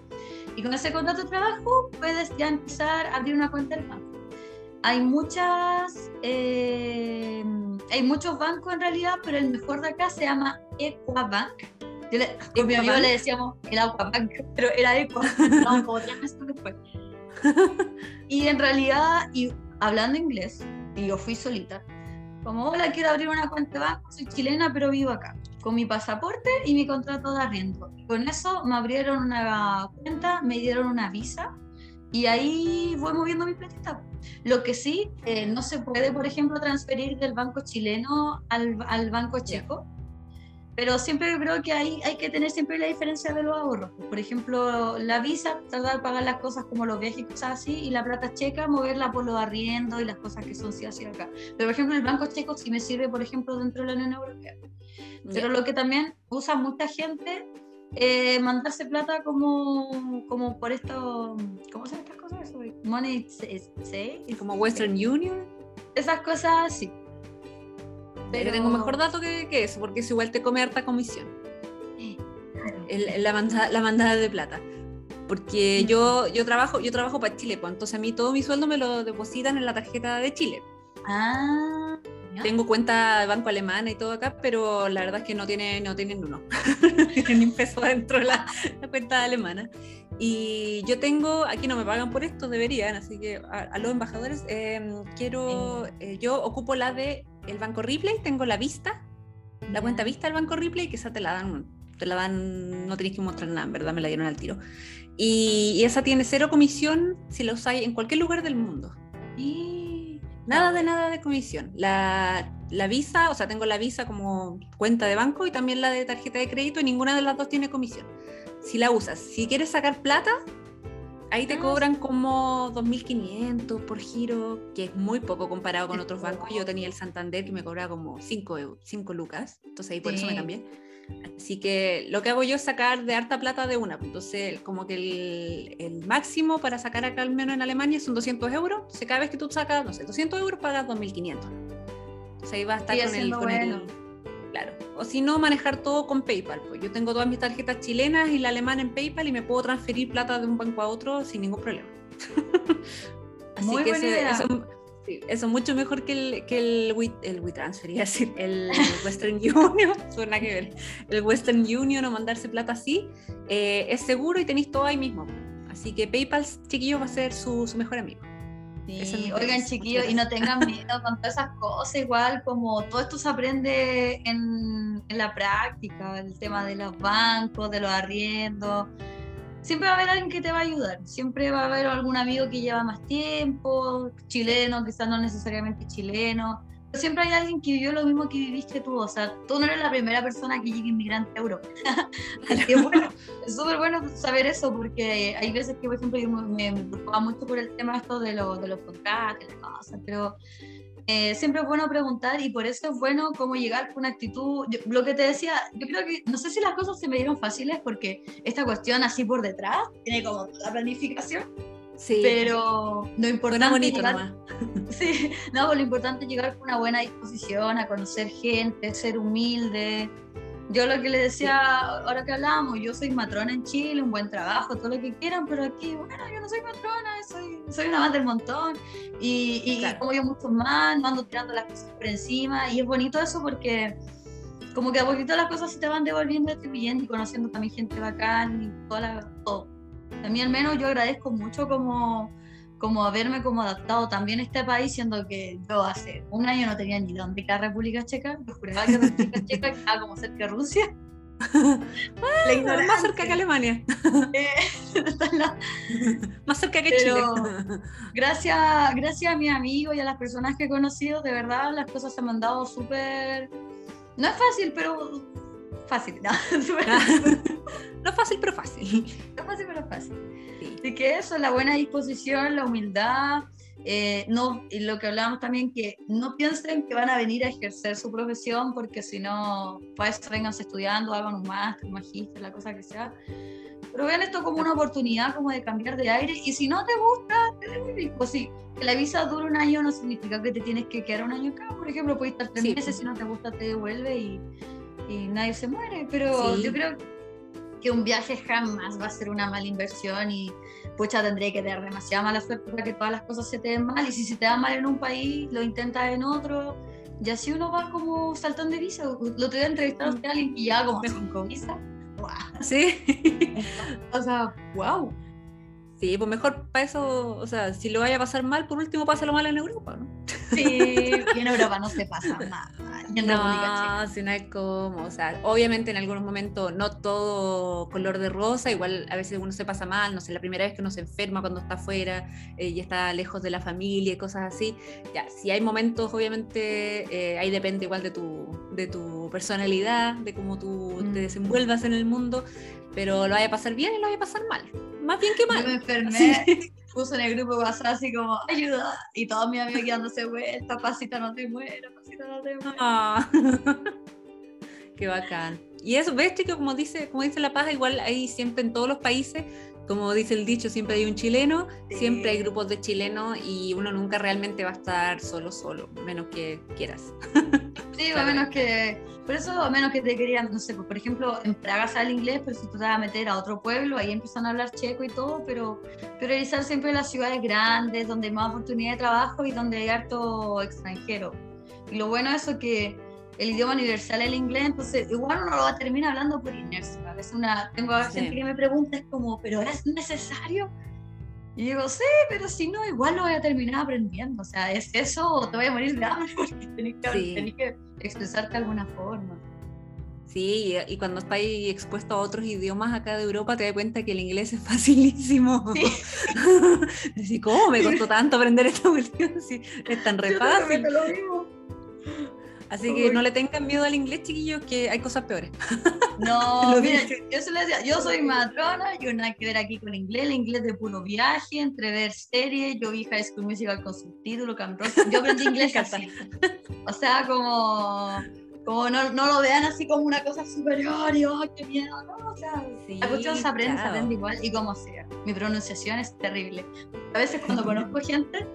Y con ese contrato de trabajo puedes ya empezar a abrir una cuenta del banco. Hay muchas, eh, hay muchos bancos en realidad, pero el mejor de acá se llama Equabank. Yo le, con mi amigo le decíamos el Aquabank, pero era Equa. No, como tres meses después. Y en realidad, y hablando inglés, y yo fui solita, como hola, quiero abrir una cuenta de banco, soy chilena, pero vivo acá, con mi pasaporte y mi contrato de arriendo. Con eso me abrieron una cuenta, me dieron una visa y ahí voy moviendo mi platita. Lo que sí, eh, no se puede, por ejemplo, transferir del banco chileno al, al banco checo. Pero siempre creo que hay, hay que tener siempre la diferencia de los ahorros. Por ejemplo, la visa, tratar de pagar las cosas como los viajes y cosas así, y la plata checa, moverla por los arriendos y las cosas que son sí así acá. Pero, por ejemplo, el banco checo sí me sirve, por ejemplo, dentro de la Unión Europea. Pero lo que también usa mucha gente, eh, mandarse plata como, como por esto, ¿cómo se llaman estas cosas? Money save, Como Western Union. esas cosas sí. Pero tengo mejor dato que, que eso, porque eso igual te come harta comisión. el- la, mandada, la de plata. Porque yo, yo trabajo, yo trabajo para Chile, pues entonces a mí todo mi sueldo me lo depositan en la tarjeta de Chile. Ah. Tengo cuenta de banco alemana y todo acá, pero la verdad es que no tienen, no tienen uno. no tienen ni un peso dentro de la, la cuenta alemana. Y yo tengo, aquí no me pagan por esto, deberían, así que a, a los embajadores, eh, quiero, eh, yo ocupo la de el Banco Ripley, tengo la vista, la cuenta vista del Banco Ripley, que esa te la dan te la dan, no tenéis que mostrar nada, en verdad me la dieron al tiro. Y, esa tiene cero comisión si la usáis en cualquier lugar del mundo. Y nada de nada de comisión. La, la visa, o sea, tengo la visa como cuenta de banco y también la de tarjeta de crédito y ninguna de las dos tiene comisión. Si la usas, si quieres sacar plata, Ahí te ah, cobran como 2.500 por giro, que es muy poco comparado con otros bancos. Yo tenía el Santander que me cobraba como 5, 5 lucas, entonces ahí por eso me cambié. Así que lo que hago yo es sacar de harta plata de una. Entonces, como que el, el máximo para sacar acá al menos en Alemania son 200 euros. Entonces, cada vez que tú sacas, no sé, 200 euros pagas 2.500. Entonces ahí va a estar con, el, con el, Claro. O si no, manejar todo con PayPal. Pues yo tengo todas mis tarjetas chilenas y la alemana en PayPal y me puedo transferir plata de un banco a otro sin ningún problema. Así Muy que buena idea. Eso, eso, mucho mejor que el, que el, el WeTransfer, decir, el Western Union, suena que ver, el Western Union o mandarse plata así, eh, es seguro y tenéis todo ahí mismo. Así que PayPal, chiquillo, va a ser su, su mejor amigo. Sí, oigan chiquillos, y no tengan miedo con todas esas cosas, igual como todo esto se aprende en, en, la práctica, el tema de los bancos, de los arriendos. Siempre va a haber alguien que te va a ayudar, siempre va a haber algún amigo que lleva más tiempo, chileno, quizás no necesariamente chileno, siempre hay alguien que vivió lo mismo que viviste tú, o sea, tú no eres la primera persona que llega inmigrante a Europa. bueno, es súper bueno saber eso, porque hay veces que, por ejemplo, yo me, preocupaba mucho por el tema esto de, lo, de los contratos, las cosas, pero eh, siempre es bueno preguntar y por eso es bueno cómo llegar con una actitud. lo que te decía, yo creo que, no sé si las cosas se me dieron fáciles porque esta cuestión así por detrás tiene como la planificación Sí. Pero lo importante bonito llegar, Sí, no, lo importante es llegar con una buena disposición, a conocer gente, ser humilde. Yo lo que le decía, ahora que hablamos, yo soy matrona en Chile, un buen trabajo, todo lo que quieran, pero aquí, bueno, yo no soy matrona, soy, soy una más del montón. Y, y como yo mucho más, no ando tirando las cosas por encima. Y es bonito eso porque como que a poquito las cosas se te van devolviendo bien y conociendo también gente bacán y toda la, todo a mí al menos yo agradezco mucho como, como haberme como adaptado también a este país, siendo que yo hace un año no tenía ni dónde queda República Checa, yo juraba que República Checa estaba como cerca de Rusia. más cerca que Alemania. Eh, más cerca que Chile. Gracias, gracias a mis amigos y a las personas que he conocido, de verdad las cosas se me han dado súper... No es fácil, pero fácil. No, no fácil, pero fácil. No fácil, pero fácil. Así que eso, la buena disposición, la humildad, eh, no, y lo que hablábamos también, que no piensen que van a venir a ejercer su profesión, porque si no, para eso vengan estudiando, hagan un máster, un magíster, la cosa que sea. Pero vean esto como una oportunidad como de cambiar de aire, y si no te gusta, te devuelves. Pues sí, que la visa dure un año no significa que te tienes que quedar un año acá. Por ejemplo, puedes estar tres meses, pues. si no te gusta, te devuelve y, y nadie se muere. Pero yo creo que un viaje jamás va a ser una mala inversión y pucha tendré que tener demasiada mala suerte para que todas las cosas se te den mal y si se te da mal en un país lo intentas en otro y así uno va como saltando de visa lo te voy a entrevistar a usted a alguien y ya como cinco visas wow. sí. O sea wow Sí, pues mejor para eso, o sea, si lo vaya a pasar mal, por último pásalo mal en Europa, ¿no? Sí, y en Europa no se pasa mal. no, si no hay como, o sea, obviamente en algunos momentos no todo color de rosa, igual a veces uno se pasa mal, no sé, la primera vez que uno se enferma cuando está afuera eh, y está lejos de la familia y cosas así, ya, si hay momentos, obviamente, eh, ahí depende igual de tu, de tu personalidad, de cómo tú te mm. desenvuelvas en el mundo, pero lo vaya a pasar bien y lo vaya a pasar mal. Más bien que mal. Yo me enfermé, puso en el grupo WhatsApp así como, ayuda, y todos mis amigos quedándose vuelta, pasita no te muero, pasita no te muero. Ah. Qué bacán. Y eso, ves, que como dice, como dice La Paz, igual hay siempre en todos los países como dice el dicho, siempre hay un chileno, siempre hay grupos de chilenos y uno nunca realmente va a estar solo, solo, menos que quieras. Sí, a menos que, por eso, a menos que te querían, no sé, pues, por ejemplo, en Praga sale inglés, pero si tú te vas a meter a otro pueblo, ahí empiezan a hablar checo y todo, pero priorizar siempre las ciudades grandes, donde hay más oportunidad de trabajo y donde hay harto extranjero. Y lo bueno es eso que el idioma universal es el inglés, entonces igual uno lo va a terminar hablando por inercia. A veces una, tengo a gente que me pregunta, es como, ¿pero es necesario? Y digo, sí, pero si no, igual lo voy a terminar aprendiendo. O sea, ¿es eso o te voy a morir de hambre? Porque tenés que, que expresarte de alguna forma. Sí, y, cuando estás expuesto a otros idiomas acá de Europa, te das cuenta que el inglés es facilísimo. Sí. Decís, ¿cómo me costó tanto aprender esta cuestión? Sí, es tan re Yo fácil. te lo. Así que Uy. no le tengan miedo al inglés, chiquillos, que hay cosas peores. No, mira, yo se lo decía, yo soy matrona, yo nada que ver aquí con inglés, el inglés de puro viaje, entre ver series, yo vi High School Musical con subtítulos, Camp Rock, yo aprendí inglés así. O sea, como, como no, no lo vean así como una cosa superior y oh, qué miedo, no, o sea, Sí, la cuestión se aprende, se claro. aprende igual y como sea. Mi pronunciación es terrible. A veces cuando conozco gente,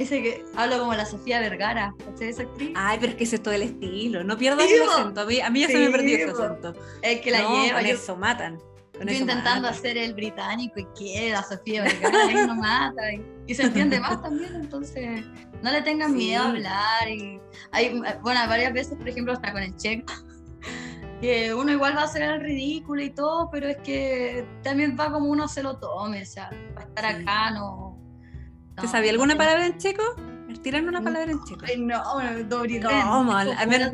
dice que hablo como la Sofía Vergara, ¿cachai esa actriz? Ay, pero es que ese es todo el estilo. No pierdas Sí, el acento. A mí, a mí ya se me perdió ese acento. Es que la no, lleva, con yo- eso matan. Con Yo eso intentando matan. hacer el británico y que la Sofía Vergara ahí no mata y, y se entiende más también, entonces no le tengan Sí. miedo a hablar. Y hay, bueno, varias veces, por ejemplo, hasta con el checo, que uno igual va a hacer el ridículo y todo, pero es que también va como uno se lo tome, o sea, para estar Sí. acá no. ¿Te no, sabía alguna palabra en checo? Tirarme una palabra en checo. Ay, no, bueno, Dobrý den, No, es mal, como a ver.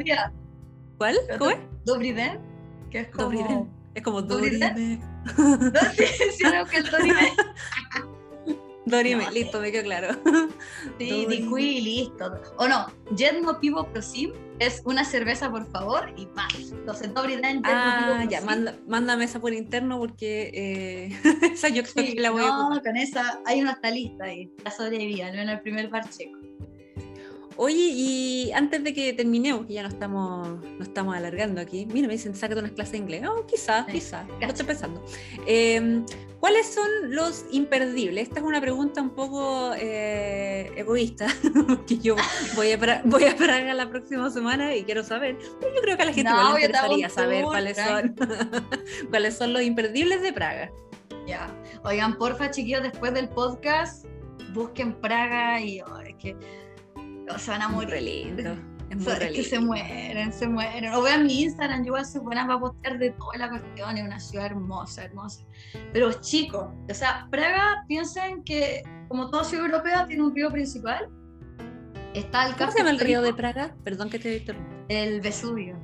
¿Cuál? ¿Cómo es? Dobrý den, que es como... Dobrý den. Es como Dorime. No sé si no, que el Dobrý den Dorime, No, listo, me quedó claro. Sí, Todo di qui y listo. O no, Jedno Pivo Prosim es una cerveza, por favor, y más. Entonces, Den, Jedno Ah, ya, manda- mándame esa por interno porque eh, esa yo creo Sí, que la voy a no, con esa hay una lista ahí. La sobrevivía, no en el primer bar checo. Oye, y antes de que terminemos, que ya no estamos, no estamos alargando aquí, mira, me dicen, sácate unas clases de inglés. Oh, quizás, quizás, cacha. estoy pensando. Eh, ¿Cuáles son los imperdibles? Esta es una pregunta un poco eh, egoísta, porque yo voy a, Pra- voy a Praga la próxima semana y quiero saber, pero yo creo que a la gente No, le interesaría saber tour, cuáles son, cuáles son los imperdibles de Praga. Ya. Oigan, porfa, chiquillos, después del podcast, busquen Praga y oh, es que se van a morir. lindo. Es O muy sea, re es que se mueren, se mueren. O vean mi Instagram, yo igual soy buena para postear de toda la cuestión, es una ciudad hermosa, hermosa. Pero chicos, o sea, Praga, piensen que como toda ciudad europea tiene un río principal. Está el ¿Cómo se llama el río de Praga? Perdón que te interrumpa. El Vesubio.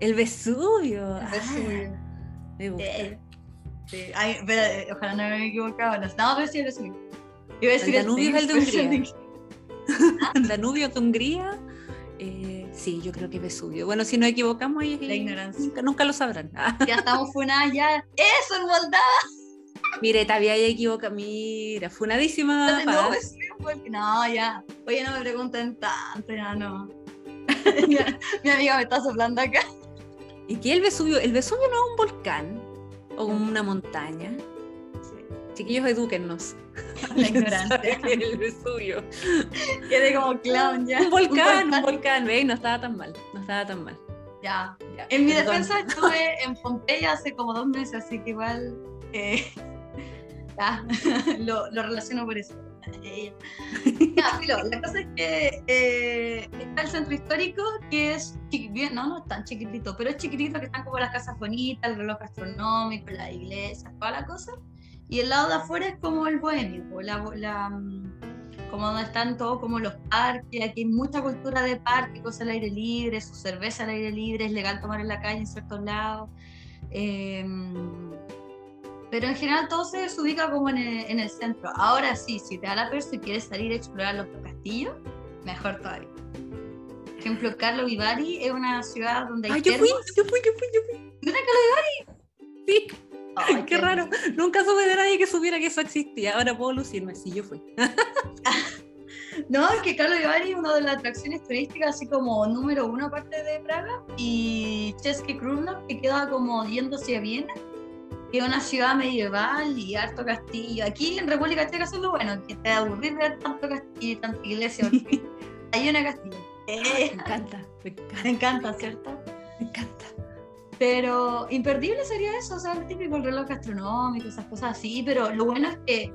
El Vesubio. El Ah, Vesubio. me gusta. Eh, sí. Ay, espera, eh, ojalá no me haya equivocado. No, pero sí el Vesubio. Iba a decir El Danubio es el de pero Hungría. Danubio de Hungría. eh, sí, yo creo que Vesubio. Bueno, si nos equivocamos, La ignorancia. Nunca, nunca lo sabrán. Ya estamos funadas ya. ¡Eso en Moldavia! mire, te había equivocado. Mira, funadísima. No, ya. Oye, no me pregunten tanto, ya no. Mi amiga me está soplando acá. ¿Y qué es el Vesubio? El Vesubio no es un volcán o una montaña. Chiquillos, edúquennos. La ignorancia. ¿Sabe qué es el Vesubio? Quedé como clown ya. Un volcán, un volcán, ¿veis? No estaba tan mal. No estaba tan mal. Ya. Ya, En mi perdón. defensa estuve en Pompeya hace como dos meses, así que igual eh, ya, lo, lo relaciono por eso. Eh, Ya, filo, la cosa es que eh, está el centro histórico, que es chiquitito, no, no es tan chiquitito, pero es chiquitito, que están como las casas bonitas, el reloj astronómico, la iglesia, toda la cosa. Y el lado de afuera es como el bohemio, como la, la, mm, como donde están todos como los parques, aquí hay mucha cultura de parque, cosas al aire libre, su cerveza al aire libre, es legal tomar en la calle en ciertos lados. Eh, pero en general todo se ubica como en el, en el centro. Ahora sí, si te da la perso y quieres salir a explorar los castillos, mejor todavía. Por ejemplo, Carlo Vivari es una ciudad donde hay Ay, yo fui, yo fui, yo fui, yo fui. ¿Dónde es Carlo Sí, Vivari? Ay, qué raro. Nunca supe de nadie que supiera que eso existía. Ahora puedo lucirme. Sí, yo fui. No, es que Carlo Vivari es una de las atracciones turísticas así como número uno aparte de Praga y Český Krumlov que queda como yendo hacia Viena que es una ciudad medieval y harto castillo. Aquí en República Checa eso es lo bueno, que te aburrís de ver tanto castillo y tanta iglesia hay una castillo. Me Eh, encanta, me encanta, me encanta, ¿cierto? me encanta. Pero imperdible sería eso, o sea, el típico el reloj astronómico, esas cosas así, pero lo bueno es que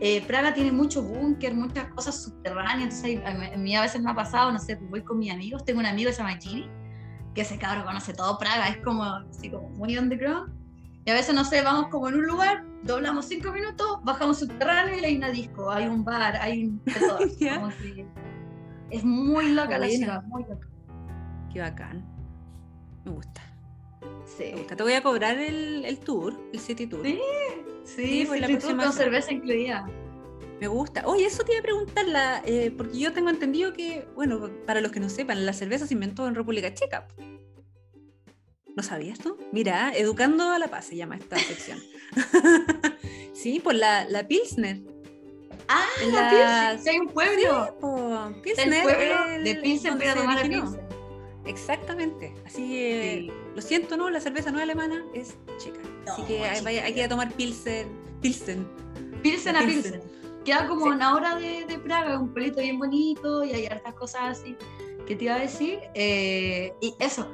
eh, Praga tiene mucho búnker, muchas cosas subterráneas, entonces a mí a veces me ha pasado, no sé, voy con mis amigos, tengo un amigo que se llama Gini, que ese cabro conoce todo Praga, es como, así como muy underground, y a veces, no sé, vamos como en un lugar, doblamos cinco minutos, bajamos subterráneo y hay una disco, hay un bar, hay un... todo, como que es muy loca la ciudad, muy loca. Qué bacán. Me gusta. Sí. Te voy a cobrar el, el, tour, el City Tour. Sí, sí, pues la próxima con cerveza incluida. Me gusta. Oye, eso te iba a preguntar, eh, porque yo tengo entendido que, bueno, para los que no sepan, la cerveza se inventó en República Checa. ¿No sabías tú? Mira, Educando a la Paz se llama esta sección. sí, por la, la Pilsner. Ah, la, Pilsner, hay un pueblo. Pilsner, el pueblo de Pilsen para tomar la Pilsen. Exactamente. Así lo siento, ¿no? La cerveza no es alemana, es checa. Así que hay, hay, que tomar Pilsen. Pilsen. Pilsen a Pilsen. Queda como una hora de, de Praga, un pueblito bien bonito y hay hartas cosas así. ¿Qué te iba a decir? Eh, y eso,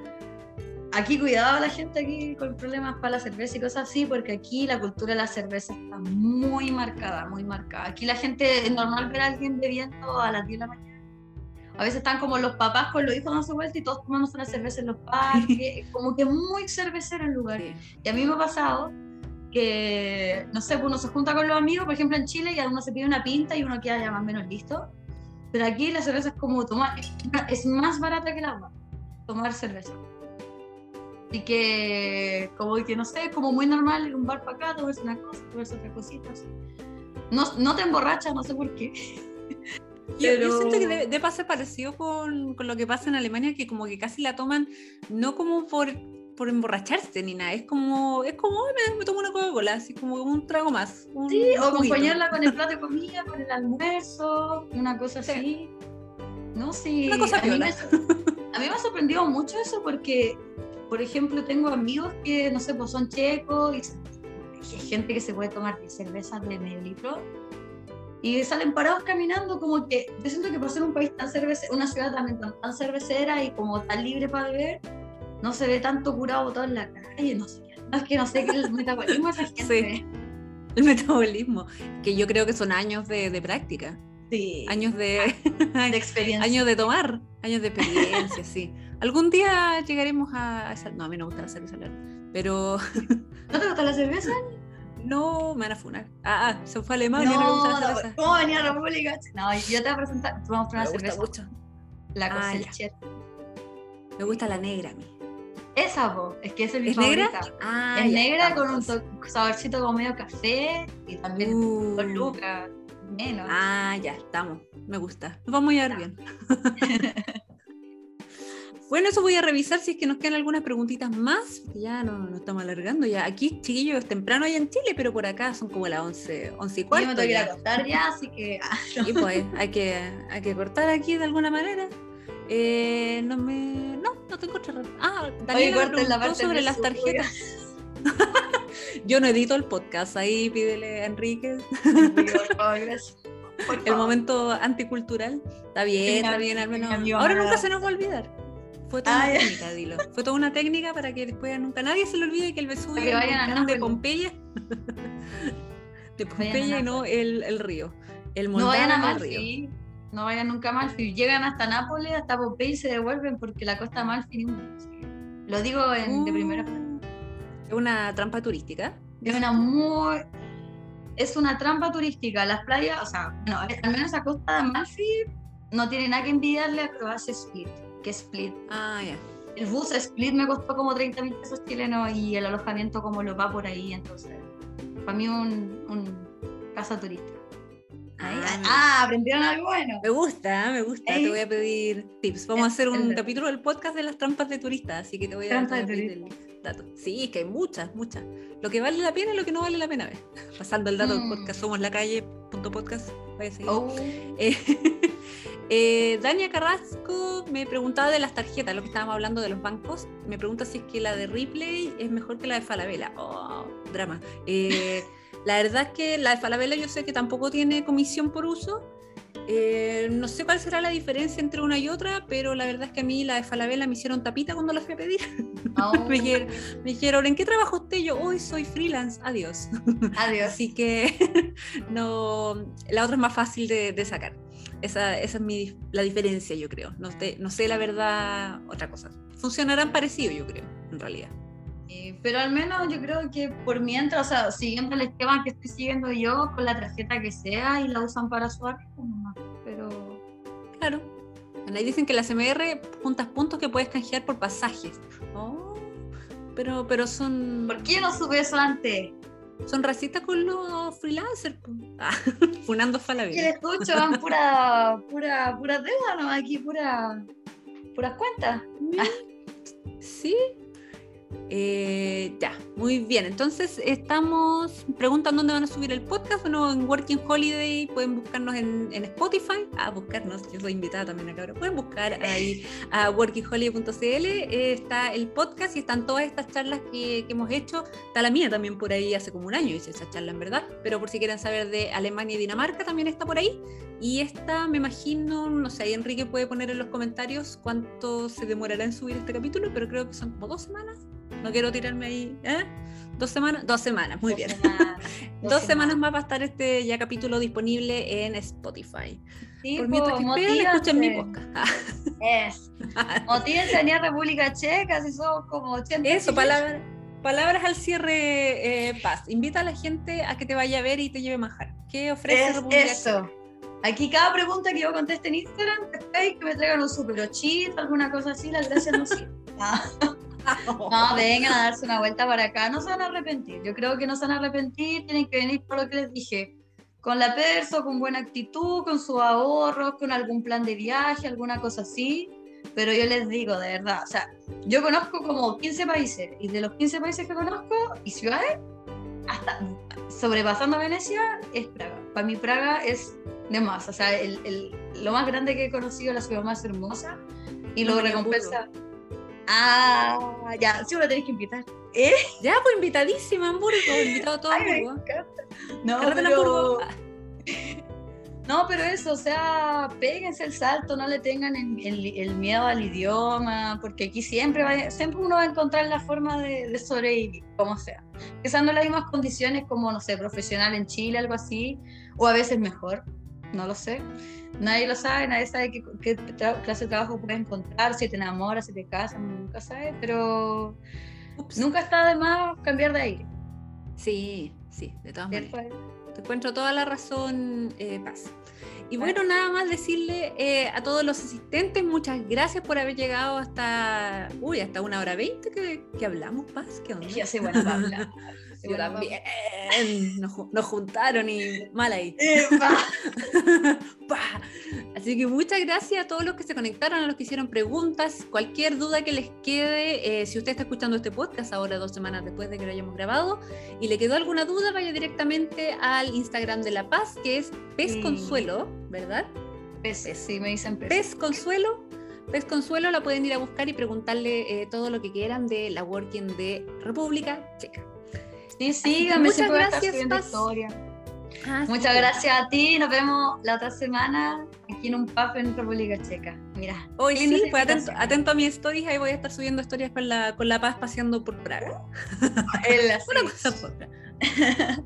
aquí cuidado a la gente aquí con problemas para la cerveza y cosas así, porque aquí la cultura de la cerveza está muy marcada, muy marcada. Aquí la gente, es normal ver a alguien bebiendo a las 10 de la mañana. A veces están como los papás con los hijos dando vuelta y todos tomando una cerveza en los parques, como que muy cervecero el lugar. Y a mí me ha pasado que, no sé, uno se junta con los amigos, por ejemplo en Chile, y uno se pide una pinta y uno queda ya más o menos listo. Pero aquí la cerveza es como tomar, es más barata que el agua, tomar cerveza. Así que, como que no sé, es como muy normal ir a un bar para acá, tomarse una cosa, tomarse otra cosita. No, no te emborrachas, no sé por qué. Pero... Yo, siento que debe, pasar parecido con, con, lo que pasa en Alemania, que como que casi la toman no como por, por emborracharse ni nada, es como, es como me, tomo una Coca-Cola, así como un trago más. sí, o acompañarla con el plato de comida, con el almuerzo, una cosa así. No, sí. Una cosa a mí, me, a mí me ha sorprendido mucho eso porque por ejemplo, tengo amigos que, no sé, pues son checos y hay gente que se puede tomar cervezas de medio litro y salen parados caminando como que yo siento que por ser un país tan cervecero, una ciudad también tan, cervecera y como tan libre para beber, no se ve tanto curado todo en la calle, no sé, no es que no sé qué es el metabolismo esa gente. Sí, el metabolismo, que yo creo que son años de, de práctica. Sí. Años de, de experiencia. Años de tomar, años de experiencia, sí. Algún día llegaremos a, esa... No, a mí no me gusta la cerveza, pero... ¿No te gusta la cerveza? No, me van a funar. Ah, ah se fue a Alemania, no, no me gusta la cerveza. ¿Cómo venía a República? No, yo te voy a presentar, te vamos a una cerveza. Mucho. La ah, cosecha. me gusta la negra a mí. Esa, po, es que esa es mi ¿Es favorita. Negra? Ah, es negra con un saborcito como medio café y también uh. con lucas. Menos. Ah, ya, estamos. Me gusta. Nos vamos a llevar bien. Bueno, eso voy a revisar si es que nos quedan algunas preguntitas más, que ya no nos estamos alargando. Ya aquí, chiquillos, es temprano allá en Chile, pero por acá son como las 11, 11 y cuarto. Yo me tengo que ir a cortar ya, así que. Y ah, pues hay que, hay que cortar aquí de alguna manera. Eh, no me. No, no tengo otra. Ah, Daniel me preguntó sobre las tarjetas. Yo no edito el podcast, ahí pídele a Enrique. el momento anticultural. Está bien, está bien, al menos. Ahora nunca se nos va a olvidar. Fue toda una técnica, dilo. Fue toda una técnica para que después nunca nadie se le olvide que el Vesubio es de Pompeya. de Pompeya y no el, el, río. El no vayan a Malfi. No vayan nunca a Malfi. Llegan hasta Nápoles, hasta Pompeya y se devuelven porque la costa de Malfi Lo digo en, de primera uh. Es una trampa turística. Es una muy. Es una trampa turística. Las playas, o sea, bueno, al menos la costa de Malfi no tiene nada que envidiarle a Croacia Split que Split. Ah, ya. El bus Split me costó como 30 mil pesos chilenos y el alojamiento como lo va por ahí, entonces, para mí un, un casa turista. Ah, ah, aprendieron algo bueno. Me gusta, me gusta. Te voy a pedir tips. Vamos a hacer un capítulo del podcast de las trampas de turistas, así que te voy a, pedir el dato. Sí, es que hay muchas, muchas. Lo que vale la pena y lo que no vale la pena. ver. Pasando el dato del mm. podcast, somos la calle. Podcast. Voy a seguir. Oh. Eh, eh, Dania Carrasco me preguntaba de las tarjetas, lo que estábamos hablando de los bancos. Me pregunta si es que la de Ripley es mejor que la de Falabella. Oh, drama. Eh, la verdad es que la de Falabella yo sé que tampoco tiene comisión por uso. Eh, no sé cuál será la diferencia entre una y otra, pero la verdad es que a mí la de Falabella me hicieron tapita cuando la fui a pedir. Oh. me, dijeron, ¿en qué trabajo usted? Yo, hoy soy freelance, adiós. Adiós. Así que no, la otra es más fácil de sacar. Esa, esa es mi, la diferencia, yo creo. No, no sé la verdad, otra cosa. Funcionarán parecido, yo creo, en realidad. pero al menos yo creo que por mientras, o sea, siguiendo el esquema que estoy siguiendo yo, con la tarjeta que sea y la usan para su pues pero... Claro. ahí dicen que la CMR juntas puntos que puedes canjear por pasajes. Oh, pero, pero son. ¿Por qué no supe eso antes? Son racistas con los freelancers. Ah, funando Que Falabella. le escucho, van pura, pura, pura deuda, ¿no? Aquí pura, puras cuentas. Sí. Eh, ya, muy bien. Entonces estamos preguntando dónde van a subir el podcast. Bueno, en Working Holiday pueden buscarnos en, en Spotify. Ah, buscarnos, yo soy invitada también acá ahora. Pueden buscar ahí a workingholiday.cl. eh, está el podcast y están todas estas charlas que, que hemos hecho. Está la mía también por ahí hace como un año hice esa charla en verdad. Pero por si quieren saber de Alemania y Dinamarca también está por ahí. Y esta, me imagino, no sé, ahí Enrique puede poner en los comentarios cuánto se demorará en subir este capítulo, pero creo que son como dos semanas. No quiero tirarme ahí, ¿eh? ¿Dos semanas? Dos semanas, muy Dos bien. semanas, Dos semanas más va a estar este ya capítulo disponible en Spotify. Sí, Por mientras po, que esperan, escuchen mi podcast. Es. Motívense a República Checa, si somos como 80. Eso, palabras, palabras al cierre, eh, Paz. Invita a la gente a que te vaya a ver y te lleve manjar. ¿Qué ofrece Es República eso. Aquí cada pregunta que yo conteste en Instagram, que me traigan un super alguna cosa así, las gracias no sirven. No, vengan a darse una vuelta para acá, no se van a arrepentir. Yo creo que no se van a arrepentir, tienen que venir por lo que les dije. Con la perso, con buena actitud, con sus ahorros, con algún plan de viaje, alguna cosa así. Pero yo les digo, de verdad, o sea, yo conozco como 15 países y de los 15 países que conozco y ciudades, hasta sobrepasando Venecia, es Praga. Para mí Praga es de más, o sea, el, el- lo más grande que he conocido, la ciudad más hermosa y lo recompensa. Ah, ya, sí me lo tenéis que invitar. ¿Eh? Ya, pues invitadísima a Hamburgo, invitado a todo Ay, me Hamburgo. encanta. No, pero, Hamburgo. No, pero eso, o sea, péguense el salto, no le tengan el, el- el miedo al idioma, porque aquí siempre, va- siempre uno va a encontrar la forma de, de sobrevivir, como sea. Quizás no las mismas condiciones como, no sé, profesional en Chile, algo así, o a veces mejor, no lo sé. Nadie lo sabe, nadie sabe qué, clase de trabajo puedes encontrar, si te enamoras, si te casas, nunca sabes, pero ups. nunca está de más cambiar de aire. Sí, sí, de todas maneras. Te encuentro toda la razón, eh, Paz. Y bueno, nada más decirle eh, a todos los asistentes, muchas gracias por haber llegado hasta, uy, hasta una hora veinte que, que hablamos, Paz. ¿Qué onda? Soy buena para hablar. Yo también. Nos, nos juntaron y mal ahí. Así que muchas gracias a todos los que se conectaron, a los que hicieron preguntas. Cualquier duda que les quede, eh, si usted está escuchando este podcast ahora, dos semanas después de que lo hayamos grabado, y le quedó alguna duda, vaya directamente al Instagram de La Paz, que es Pez. Consuelo, ¿verdad? Peces, sí, me dicen peces. Pez Consuelo. Pez Consuelo la pueden ir a buscar y preguntarle eh, todo lo que quieran de la Working de República Checa. Sí, síganme, muchas gracias, Paz. historia. Ah, Muchas gracias a ti, nos vemos la otra semana aquí en un pub en República Checa. Mira. Hoy sí, pues atento, a mis stories, ahí voy a estar subiendo historias con la, con la Paz paseando por Praga. Una cosa poca.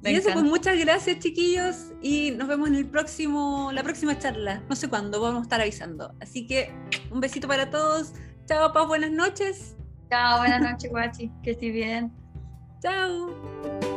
Me y eso, pues muchas gracias chiquillos y nos vemos en el próximo, la próxima charla. No sé cuándo, vamos a estar avisando. Así que un besito para todos. Chao, Paz, buenas noches. Chao, buenas noches, guachi. Que estés bien. Chao.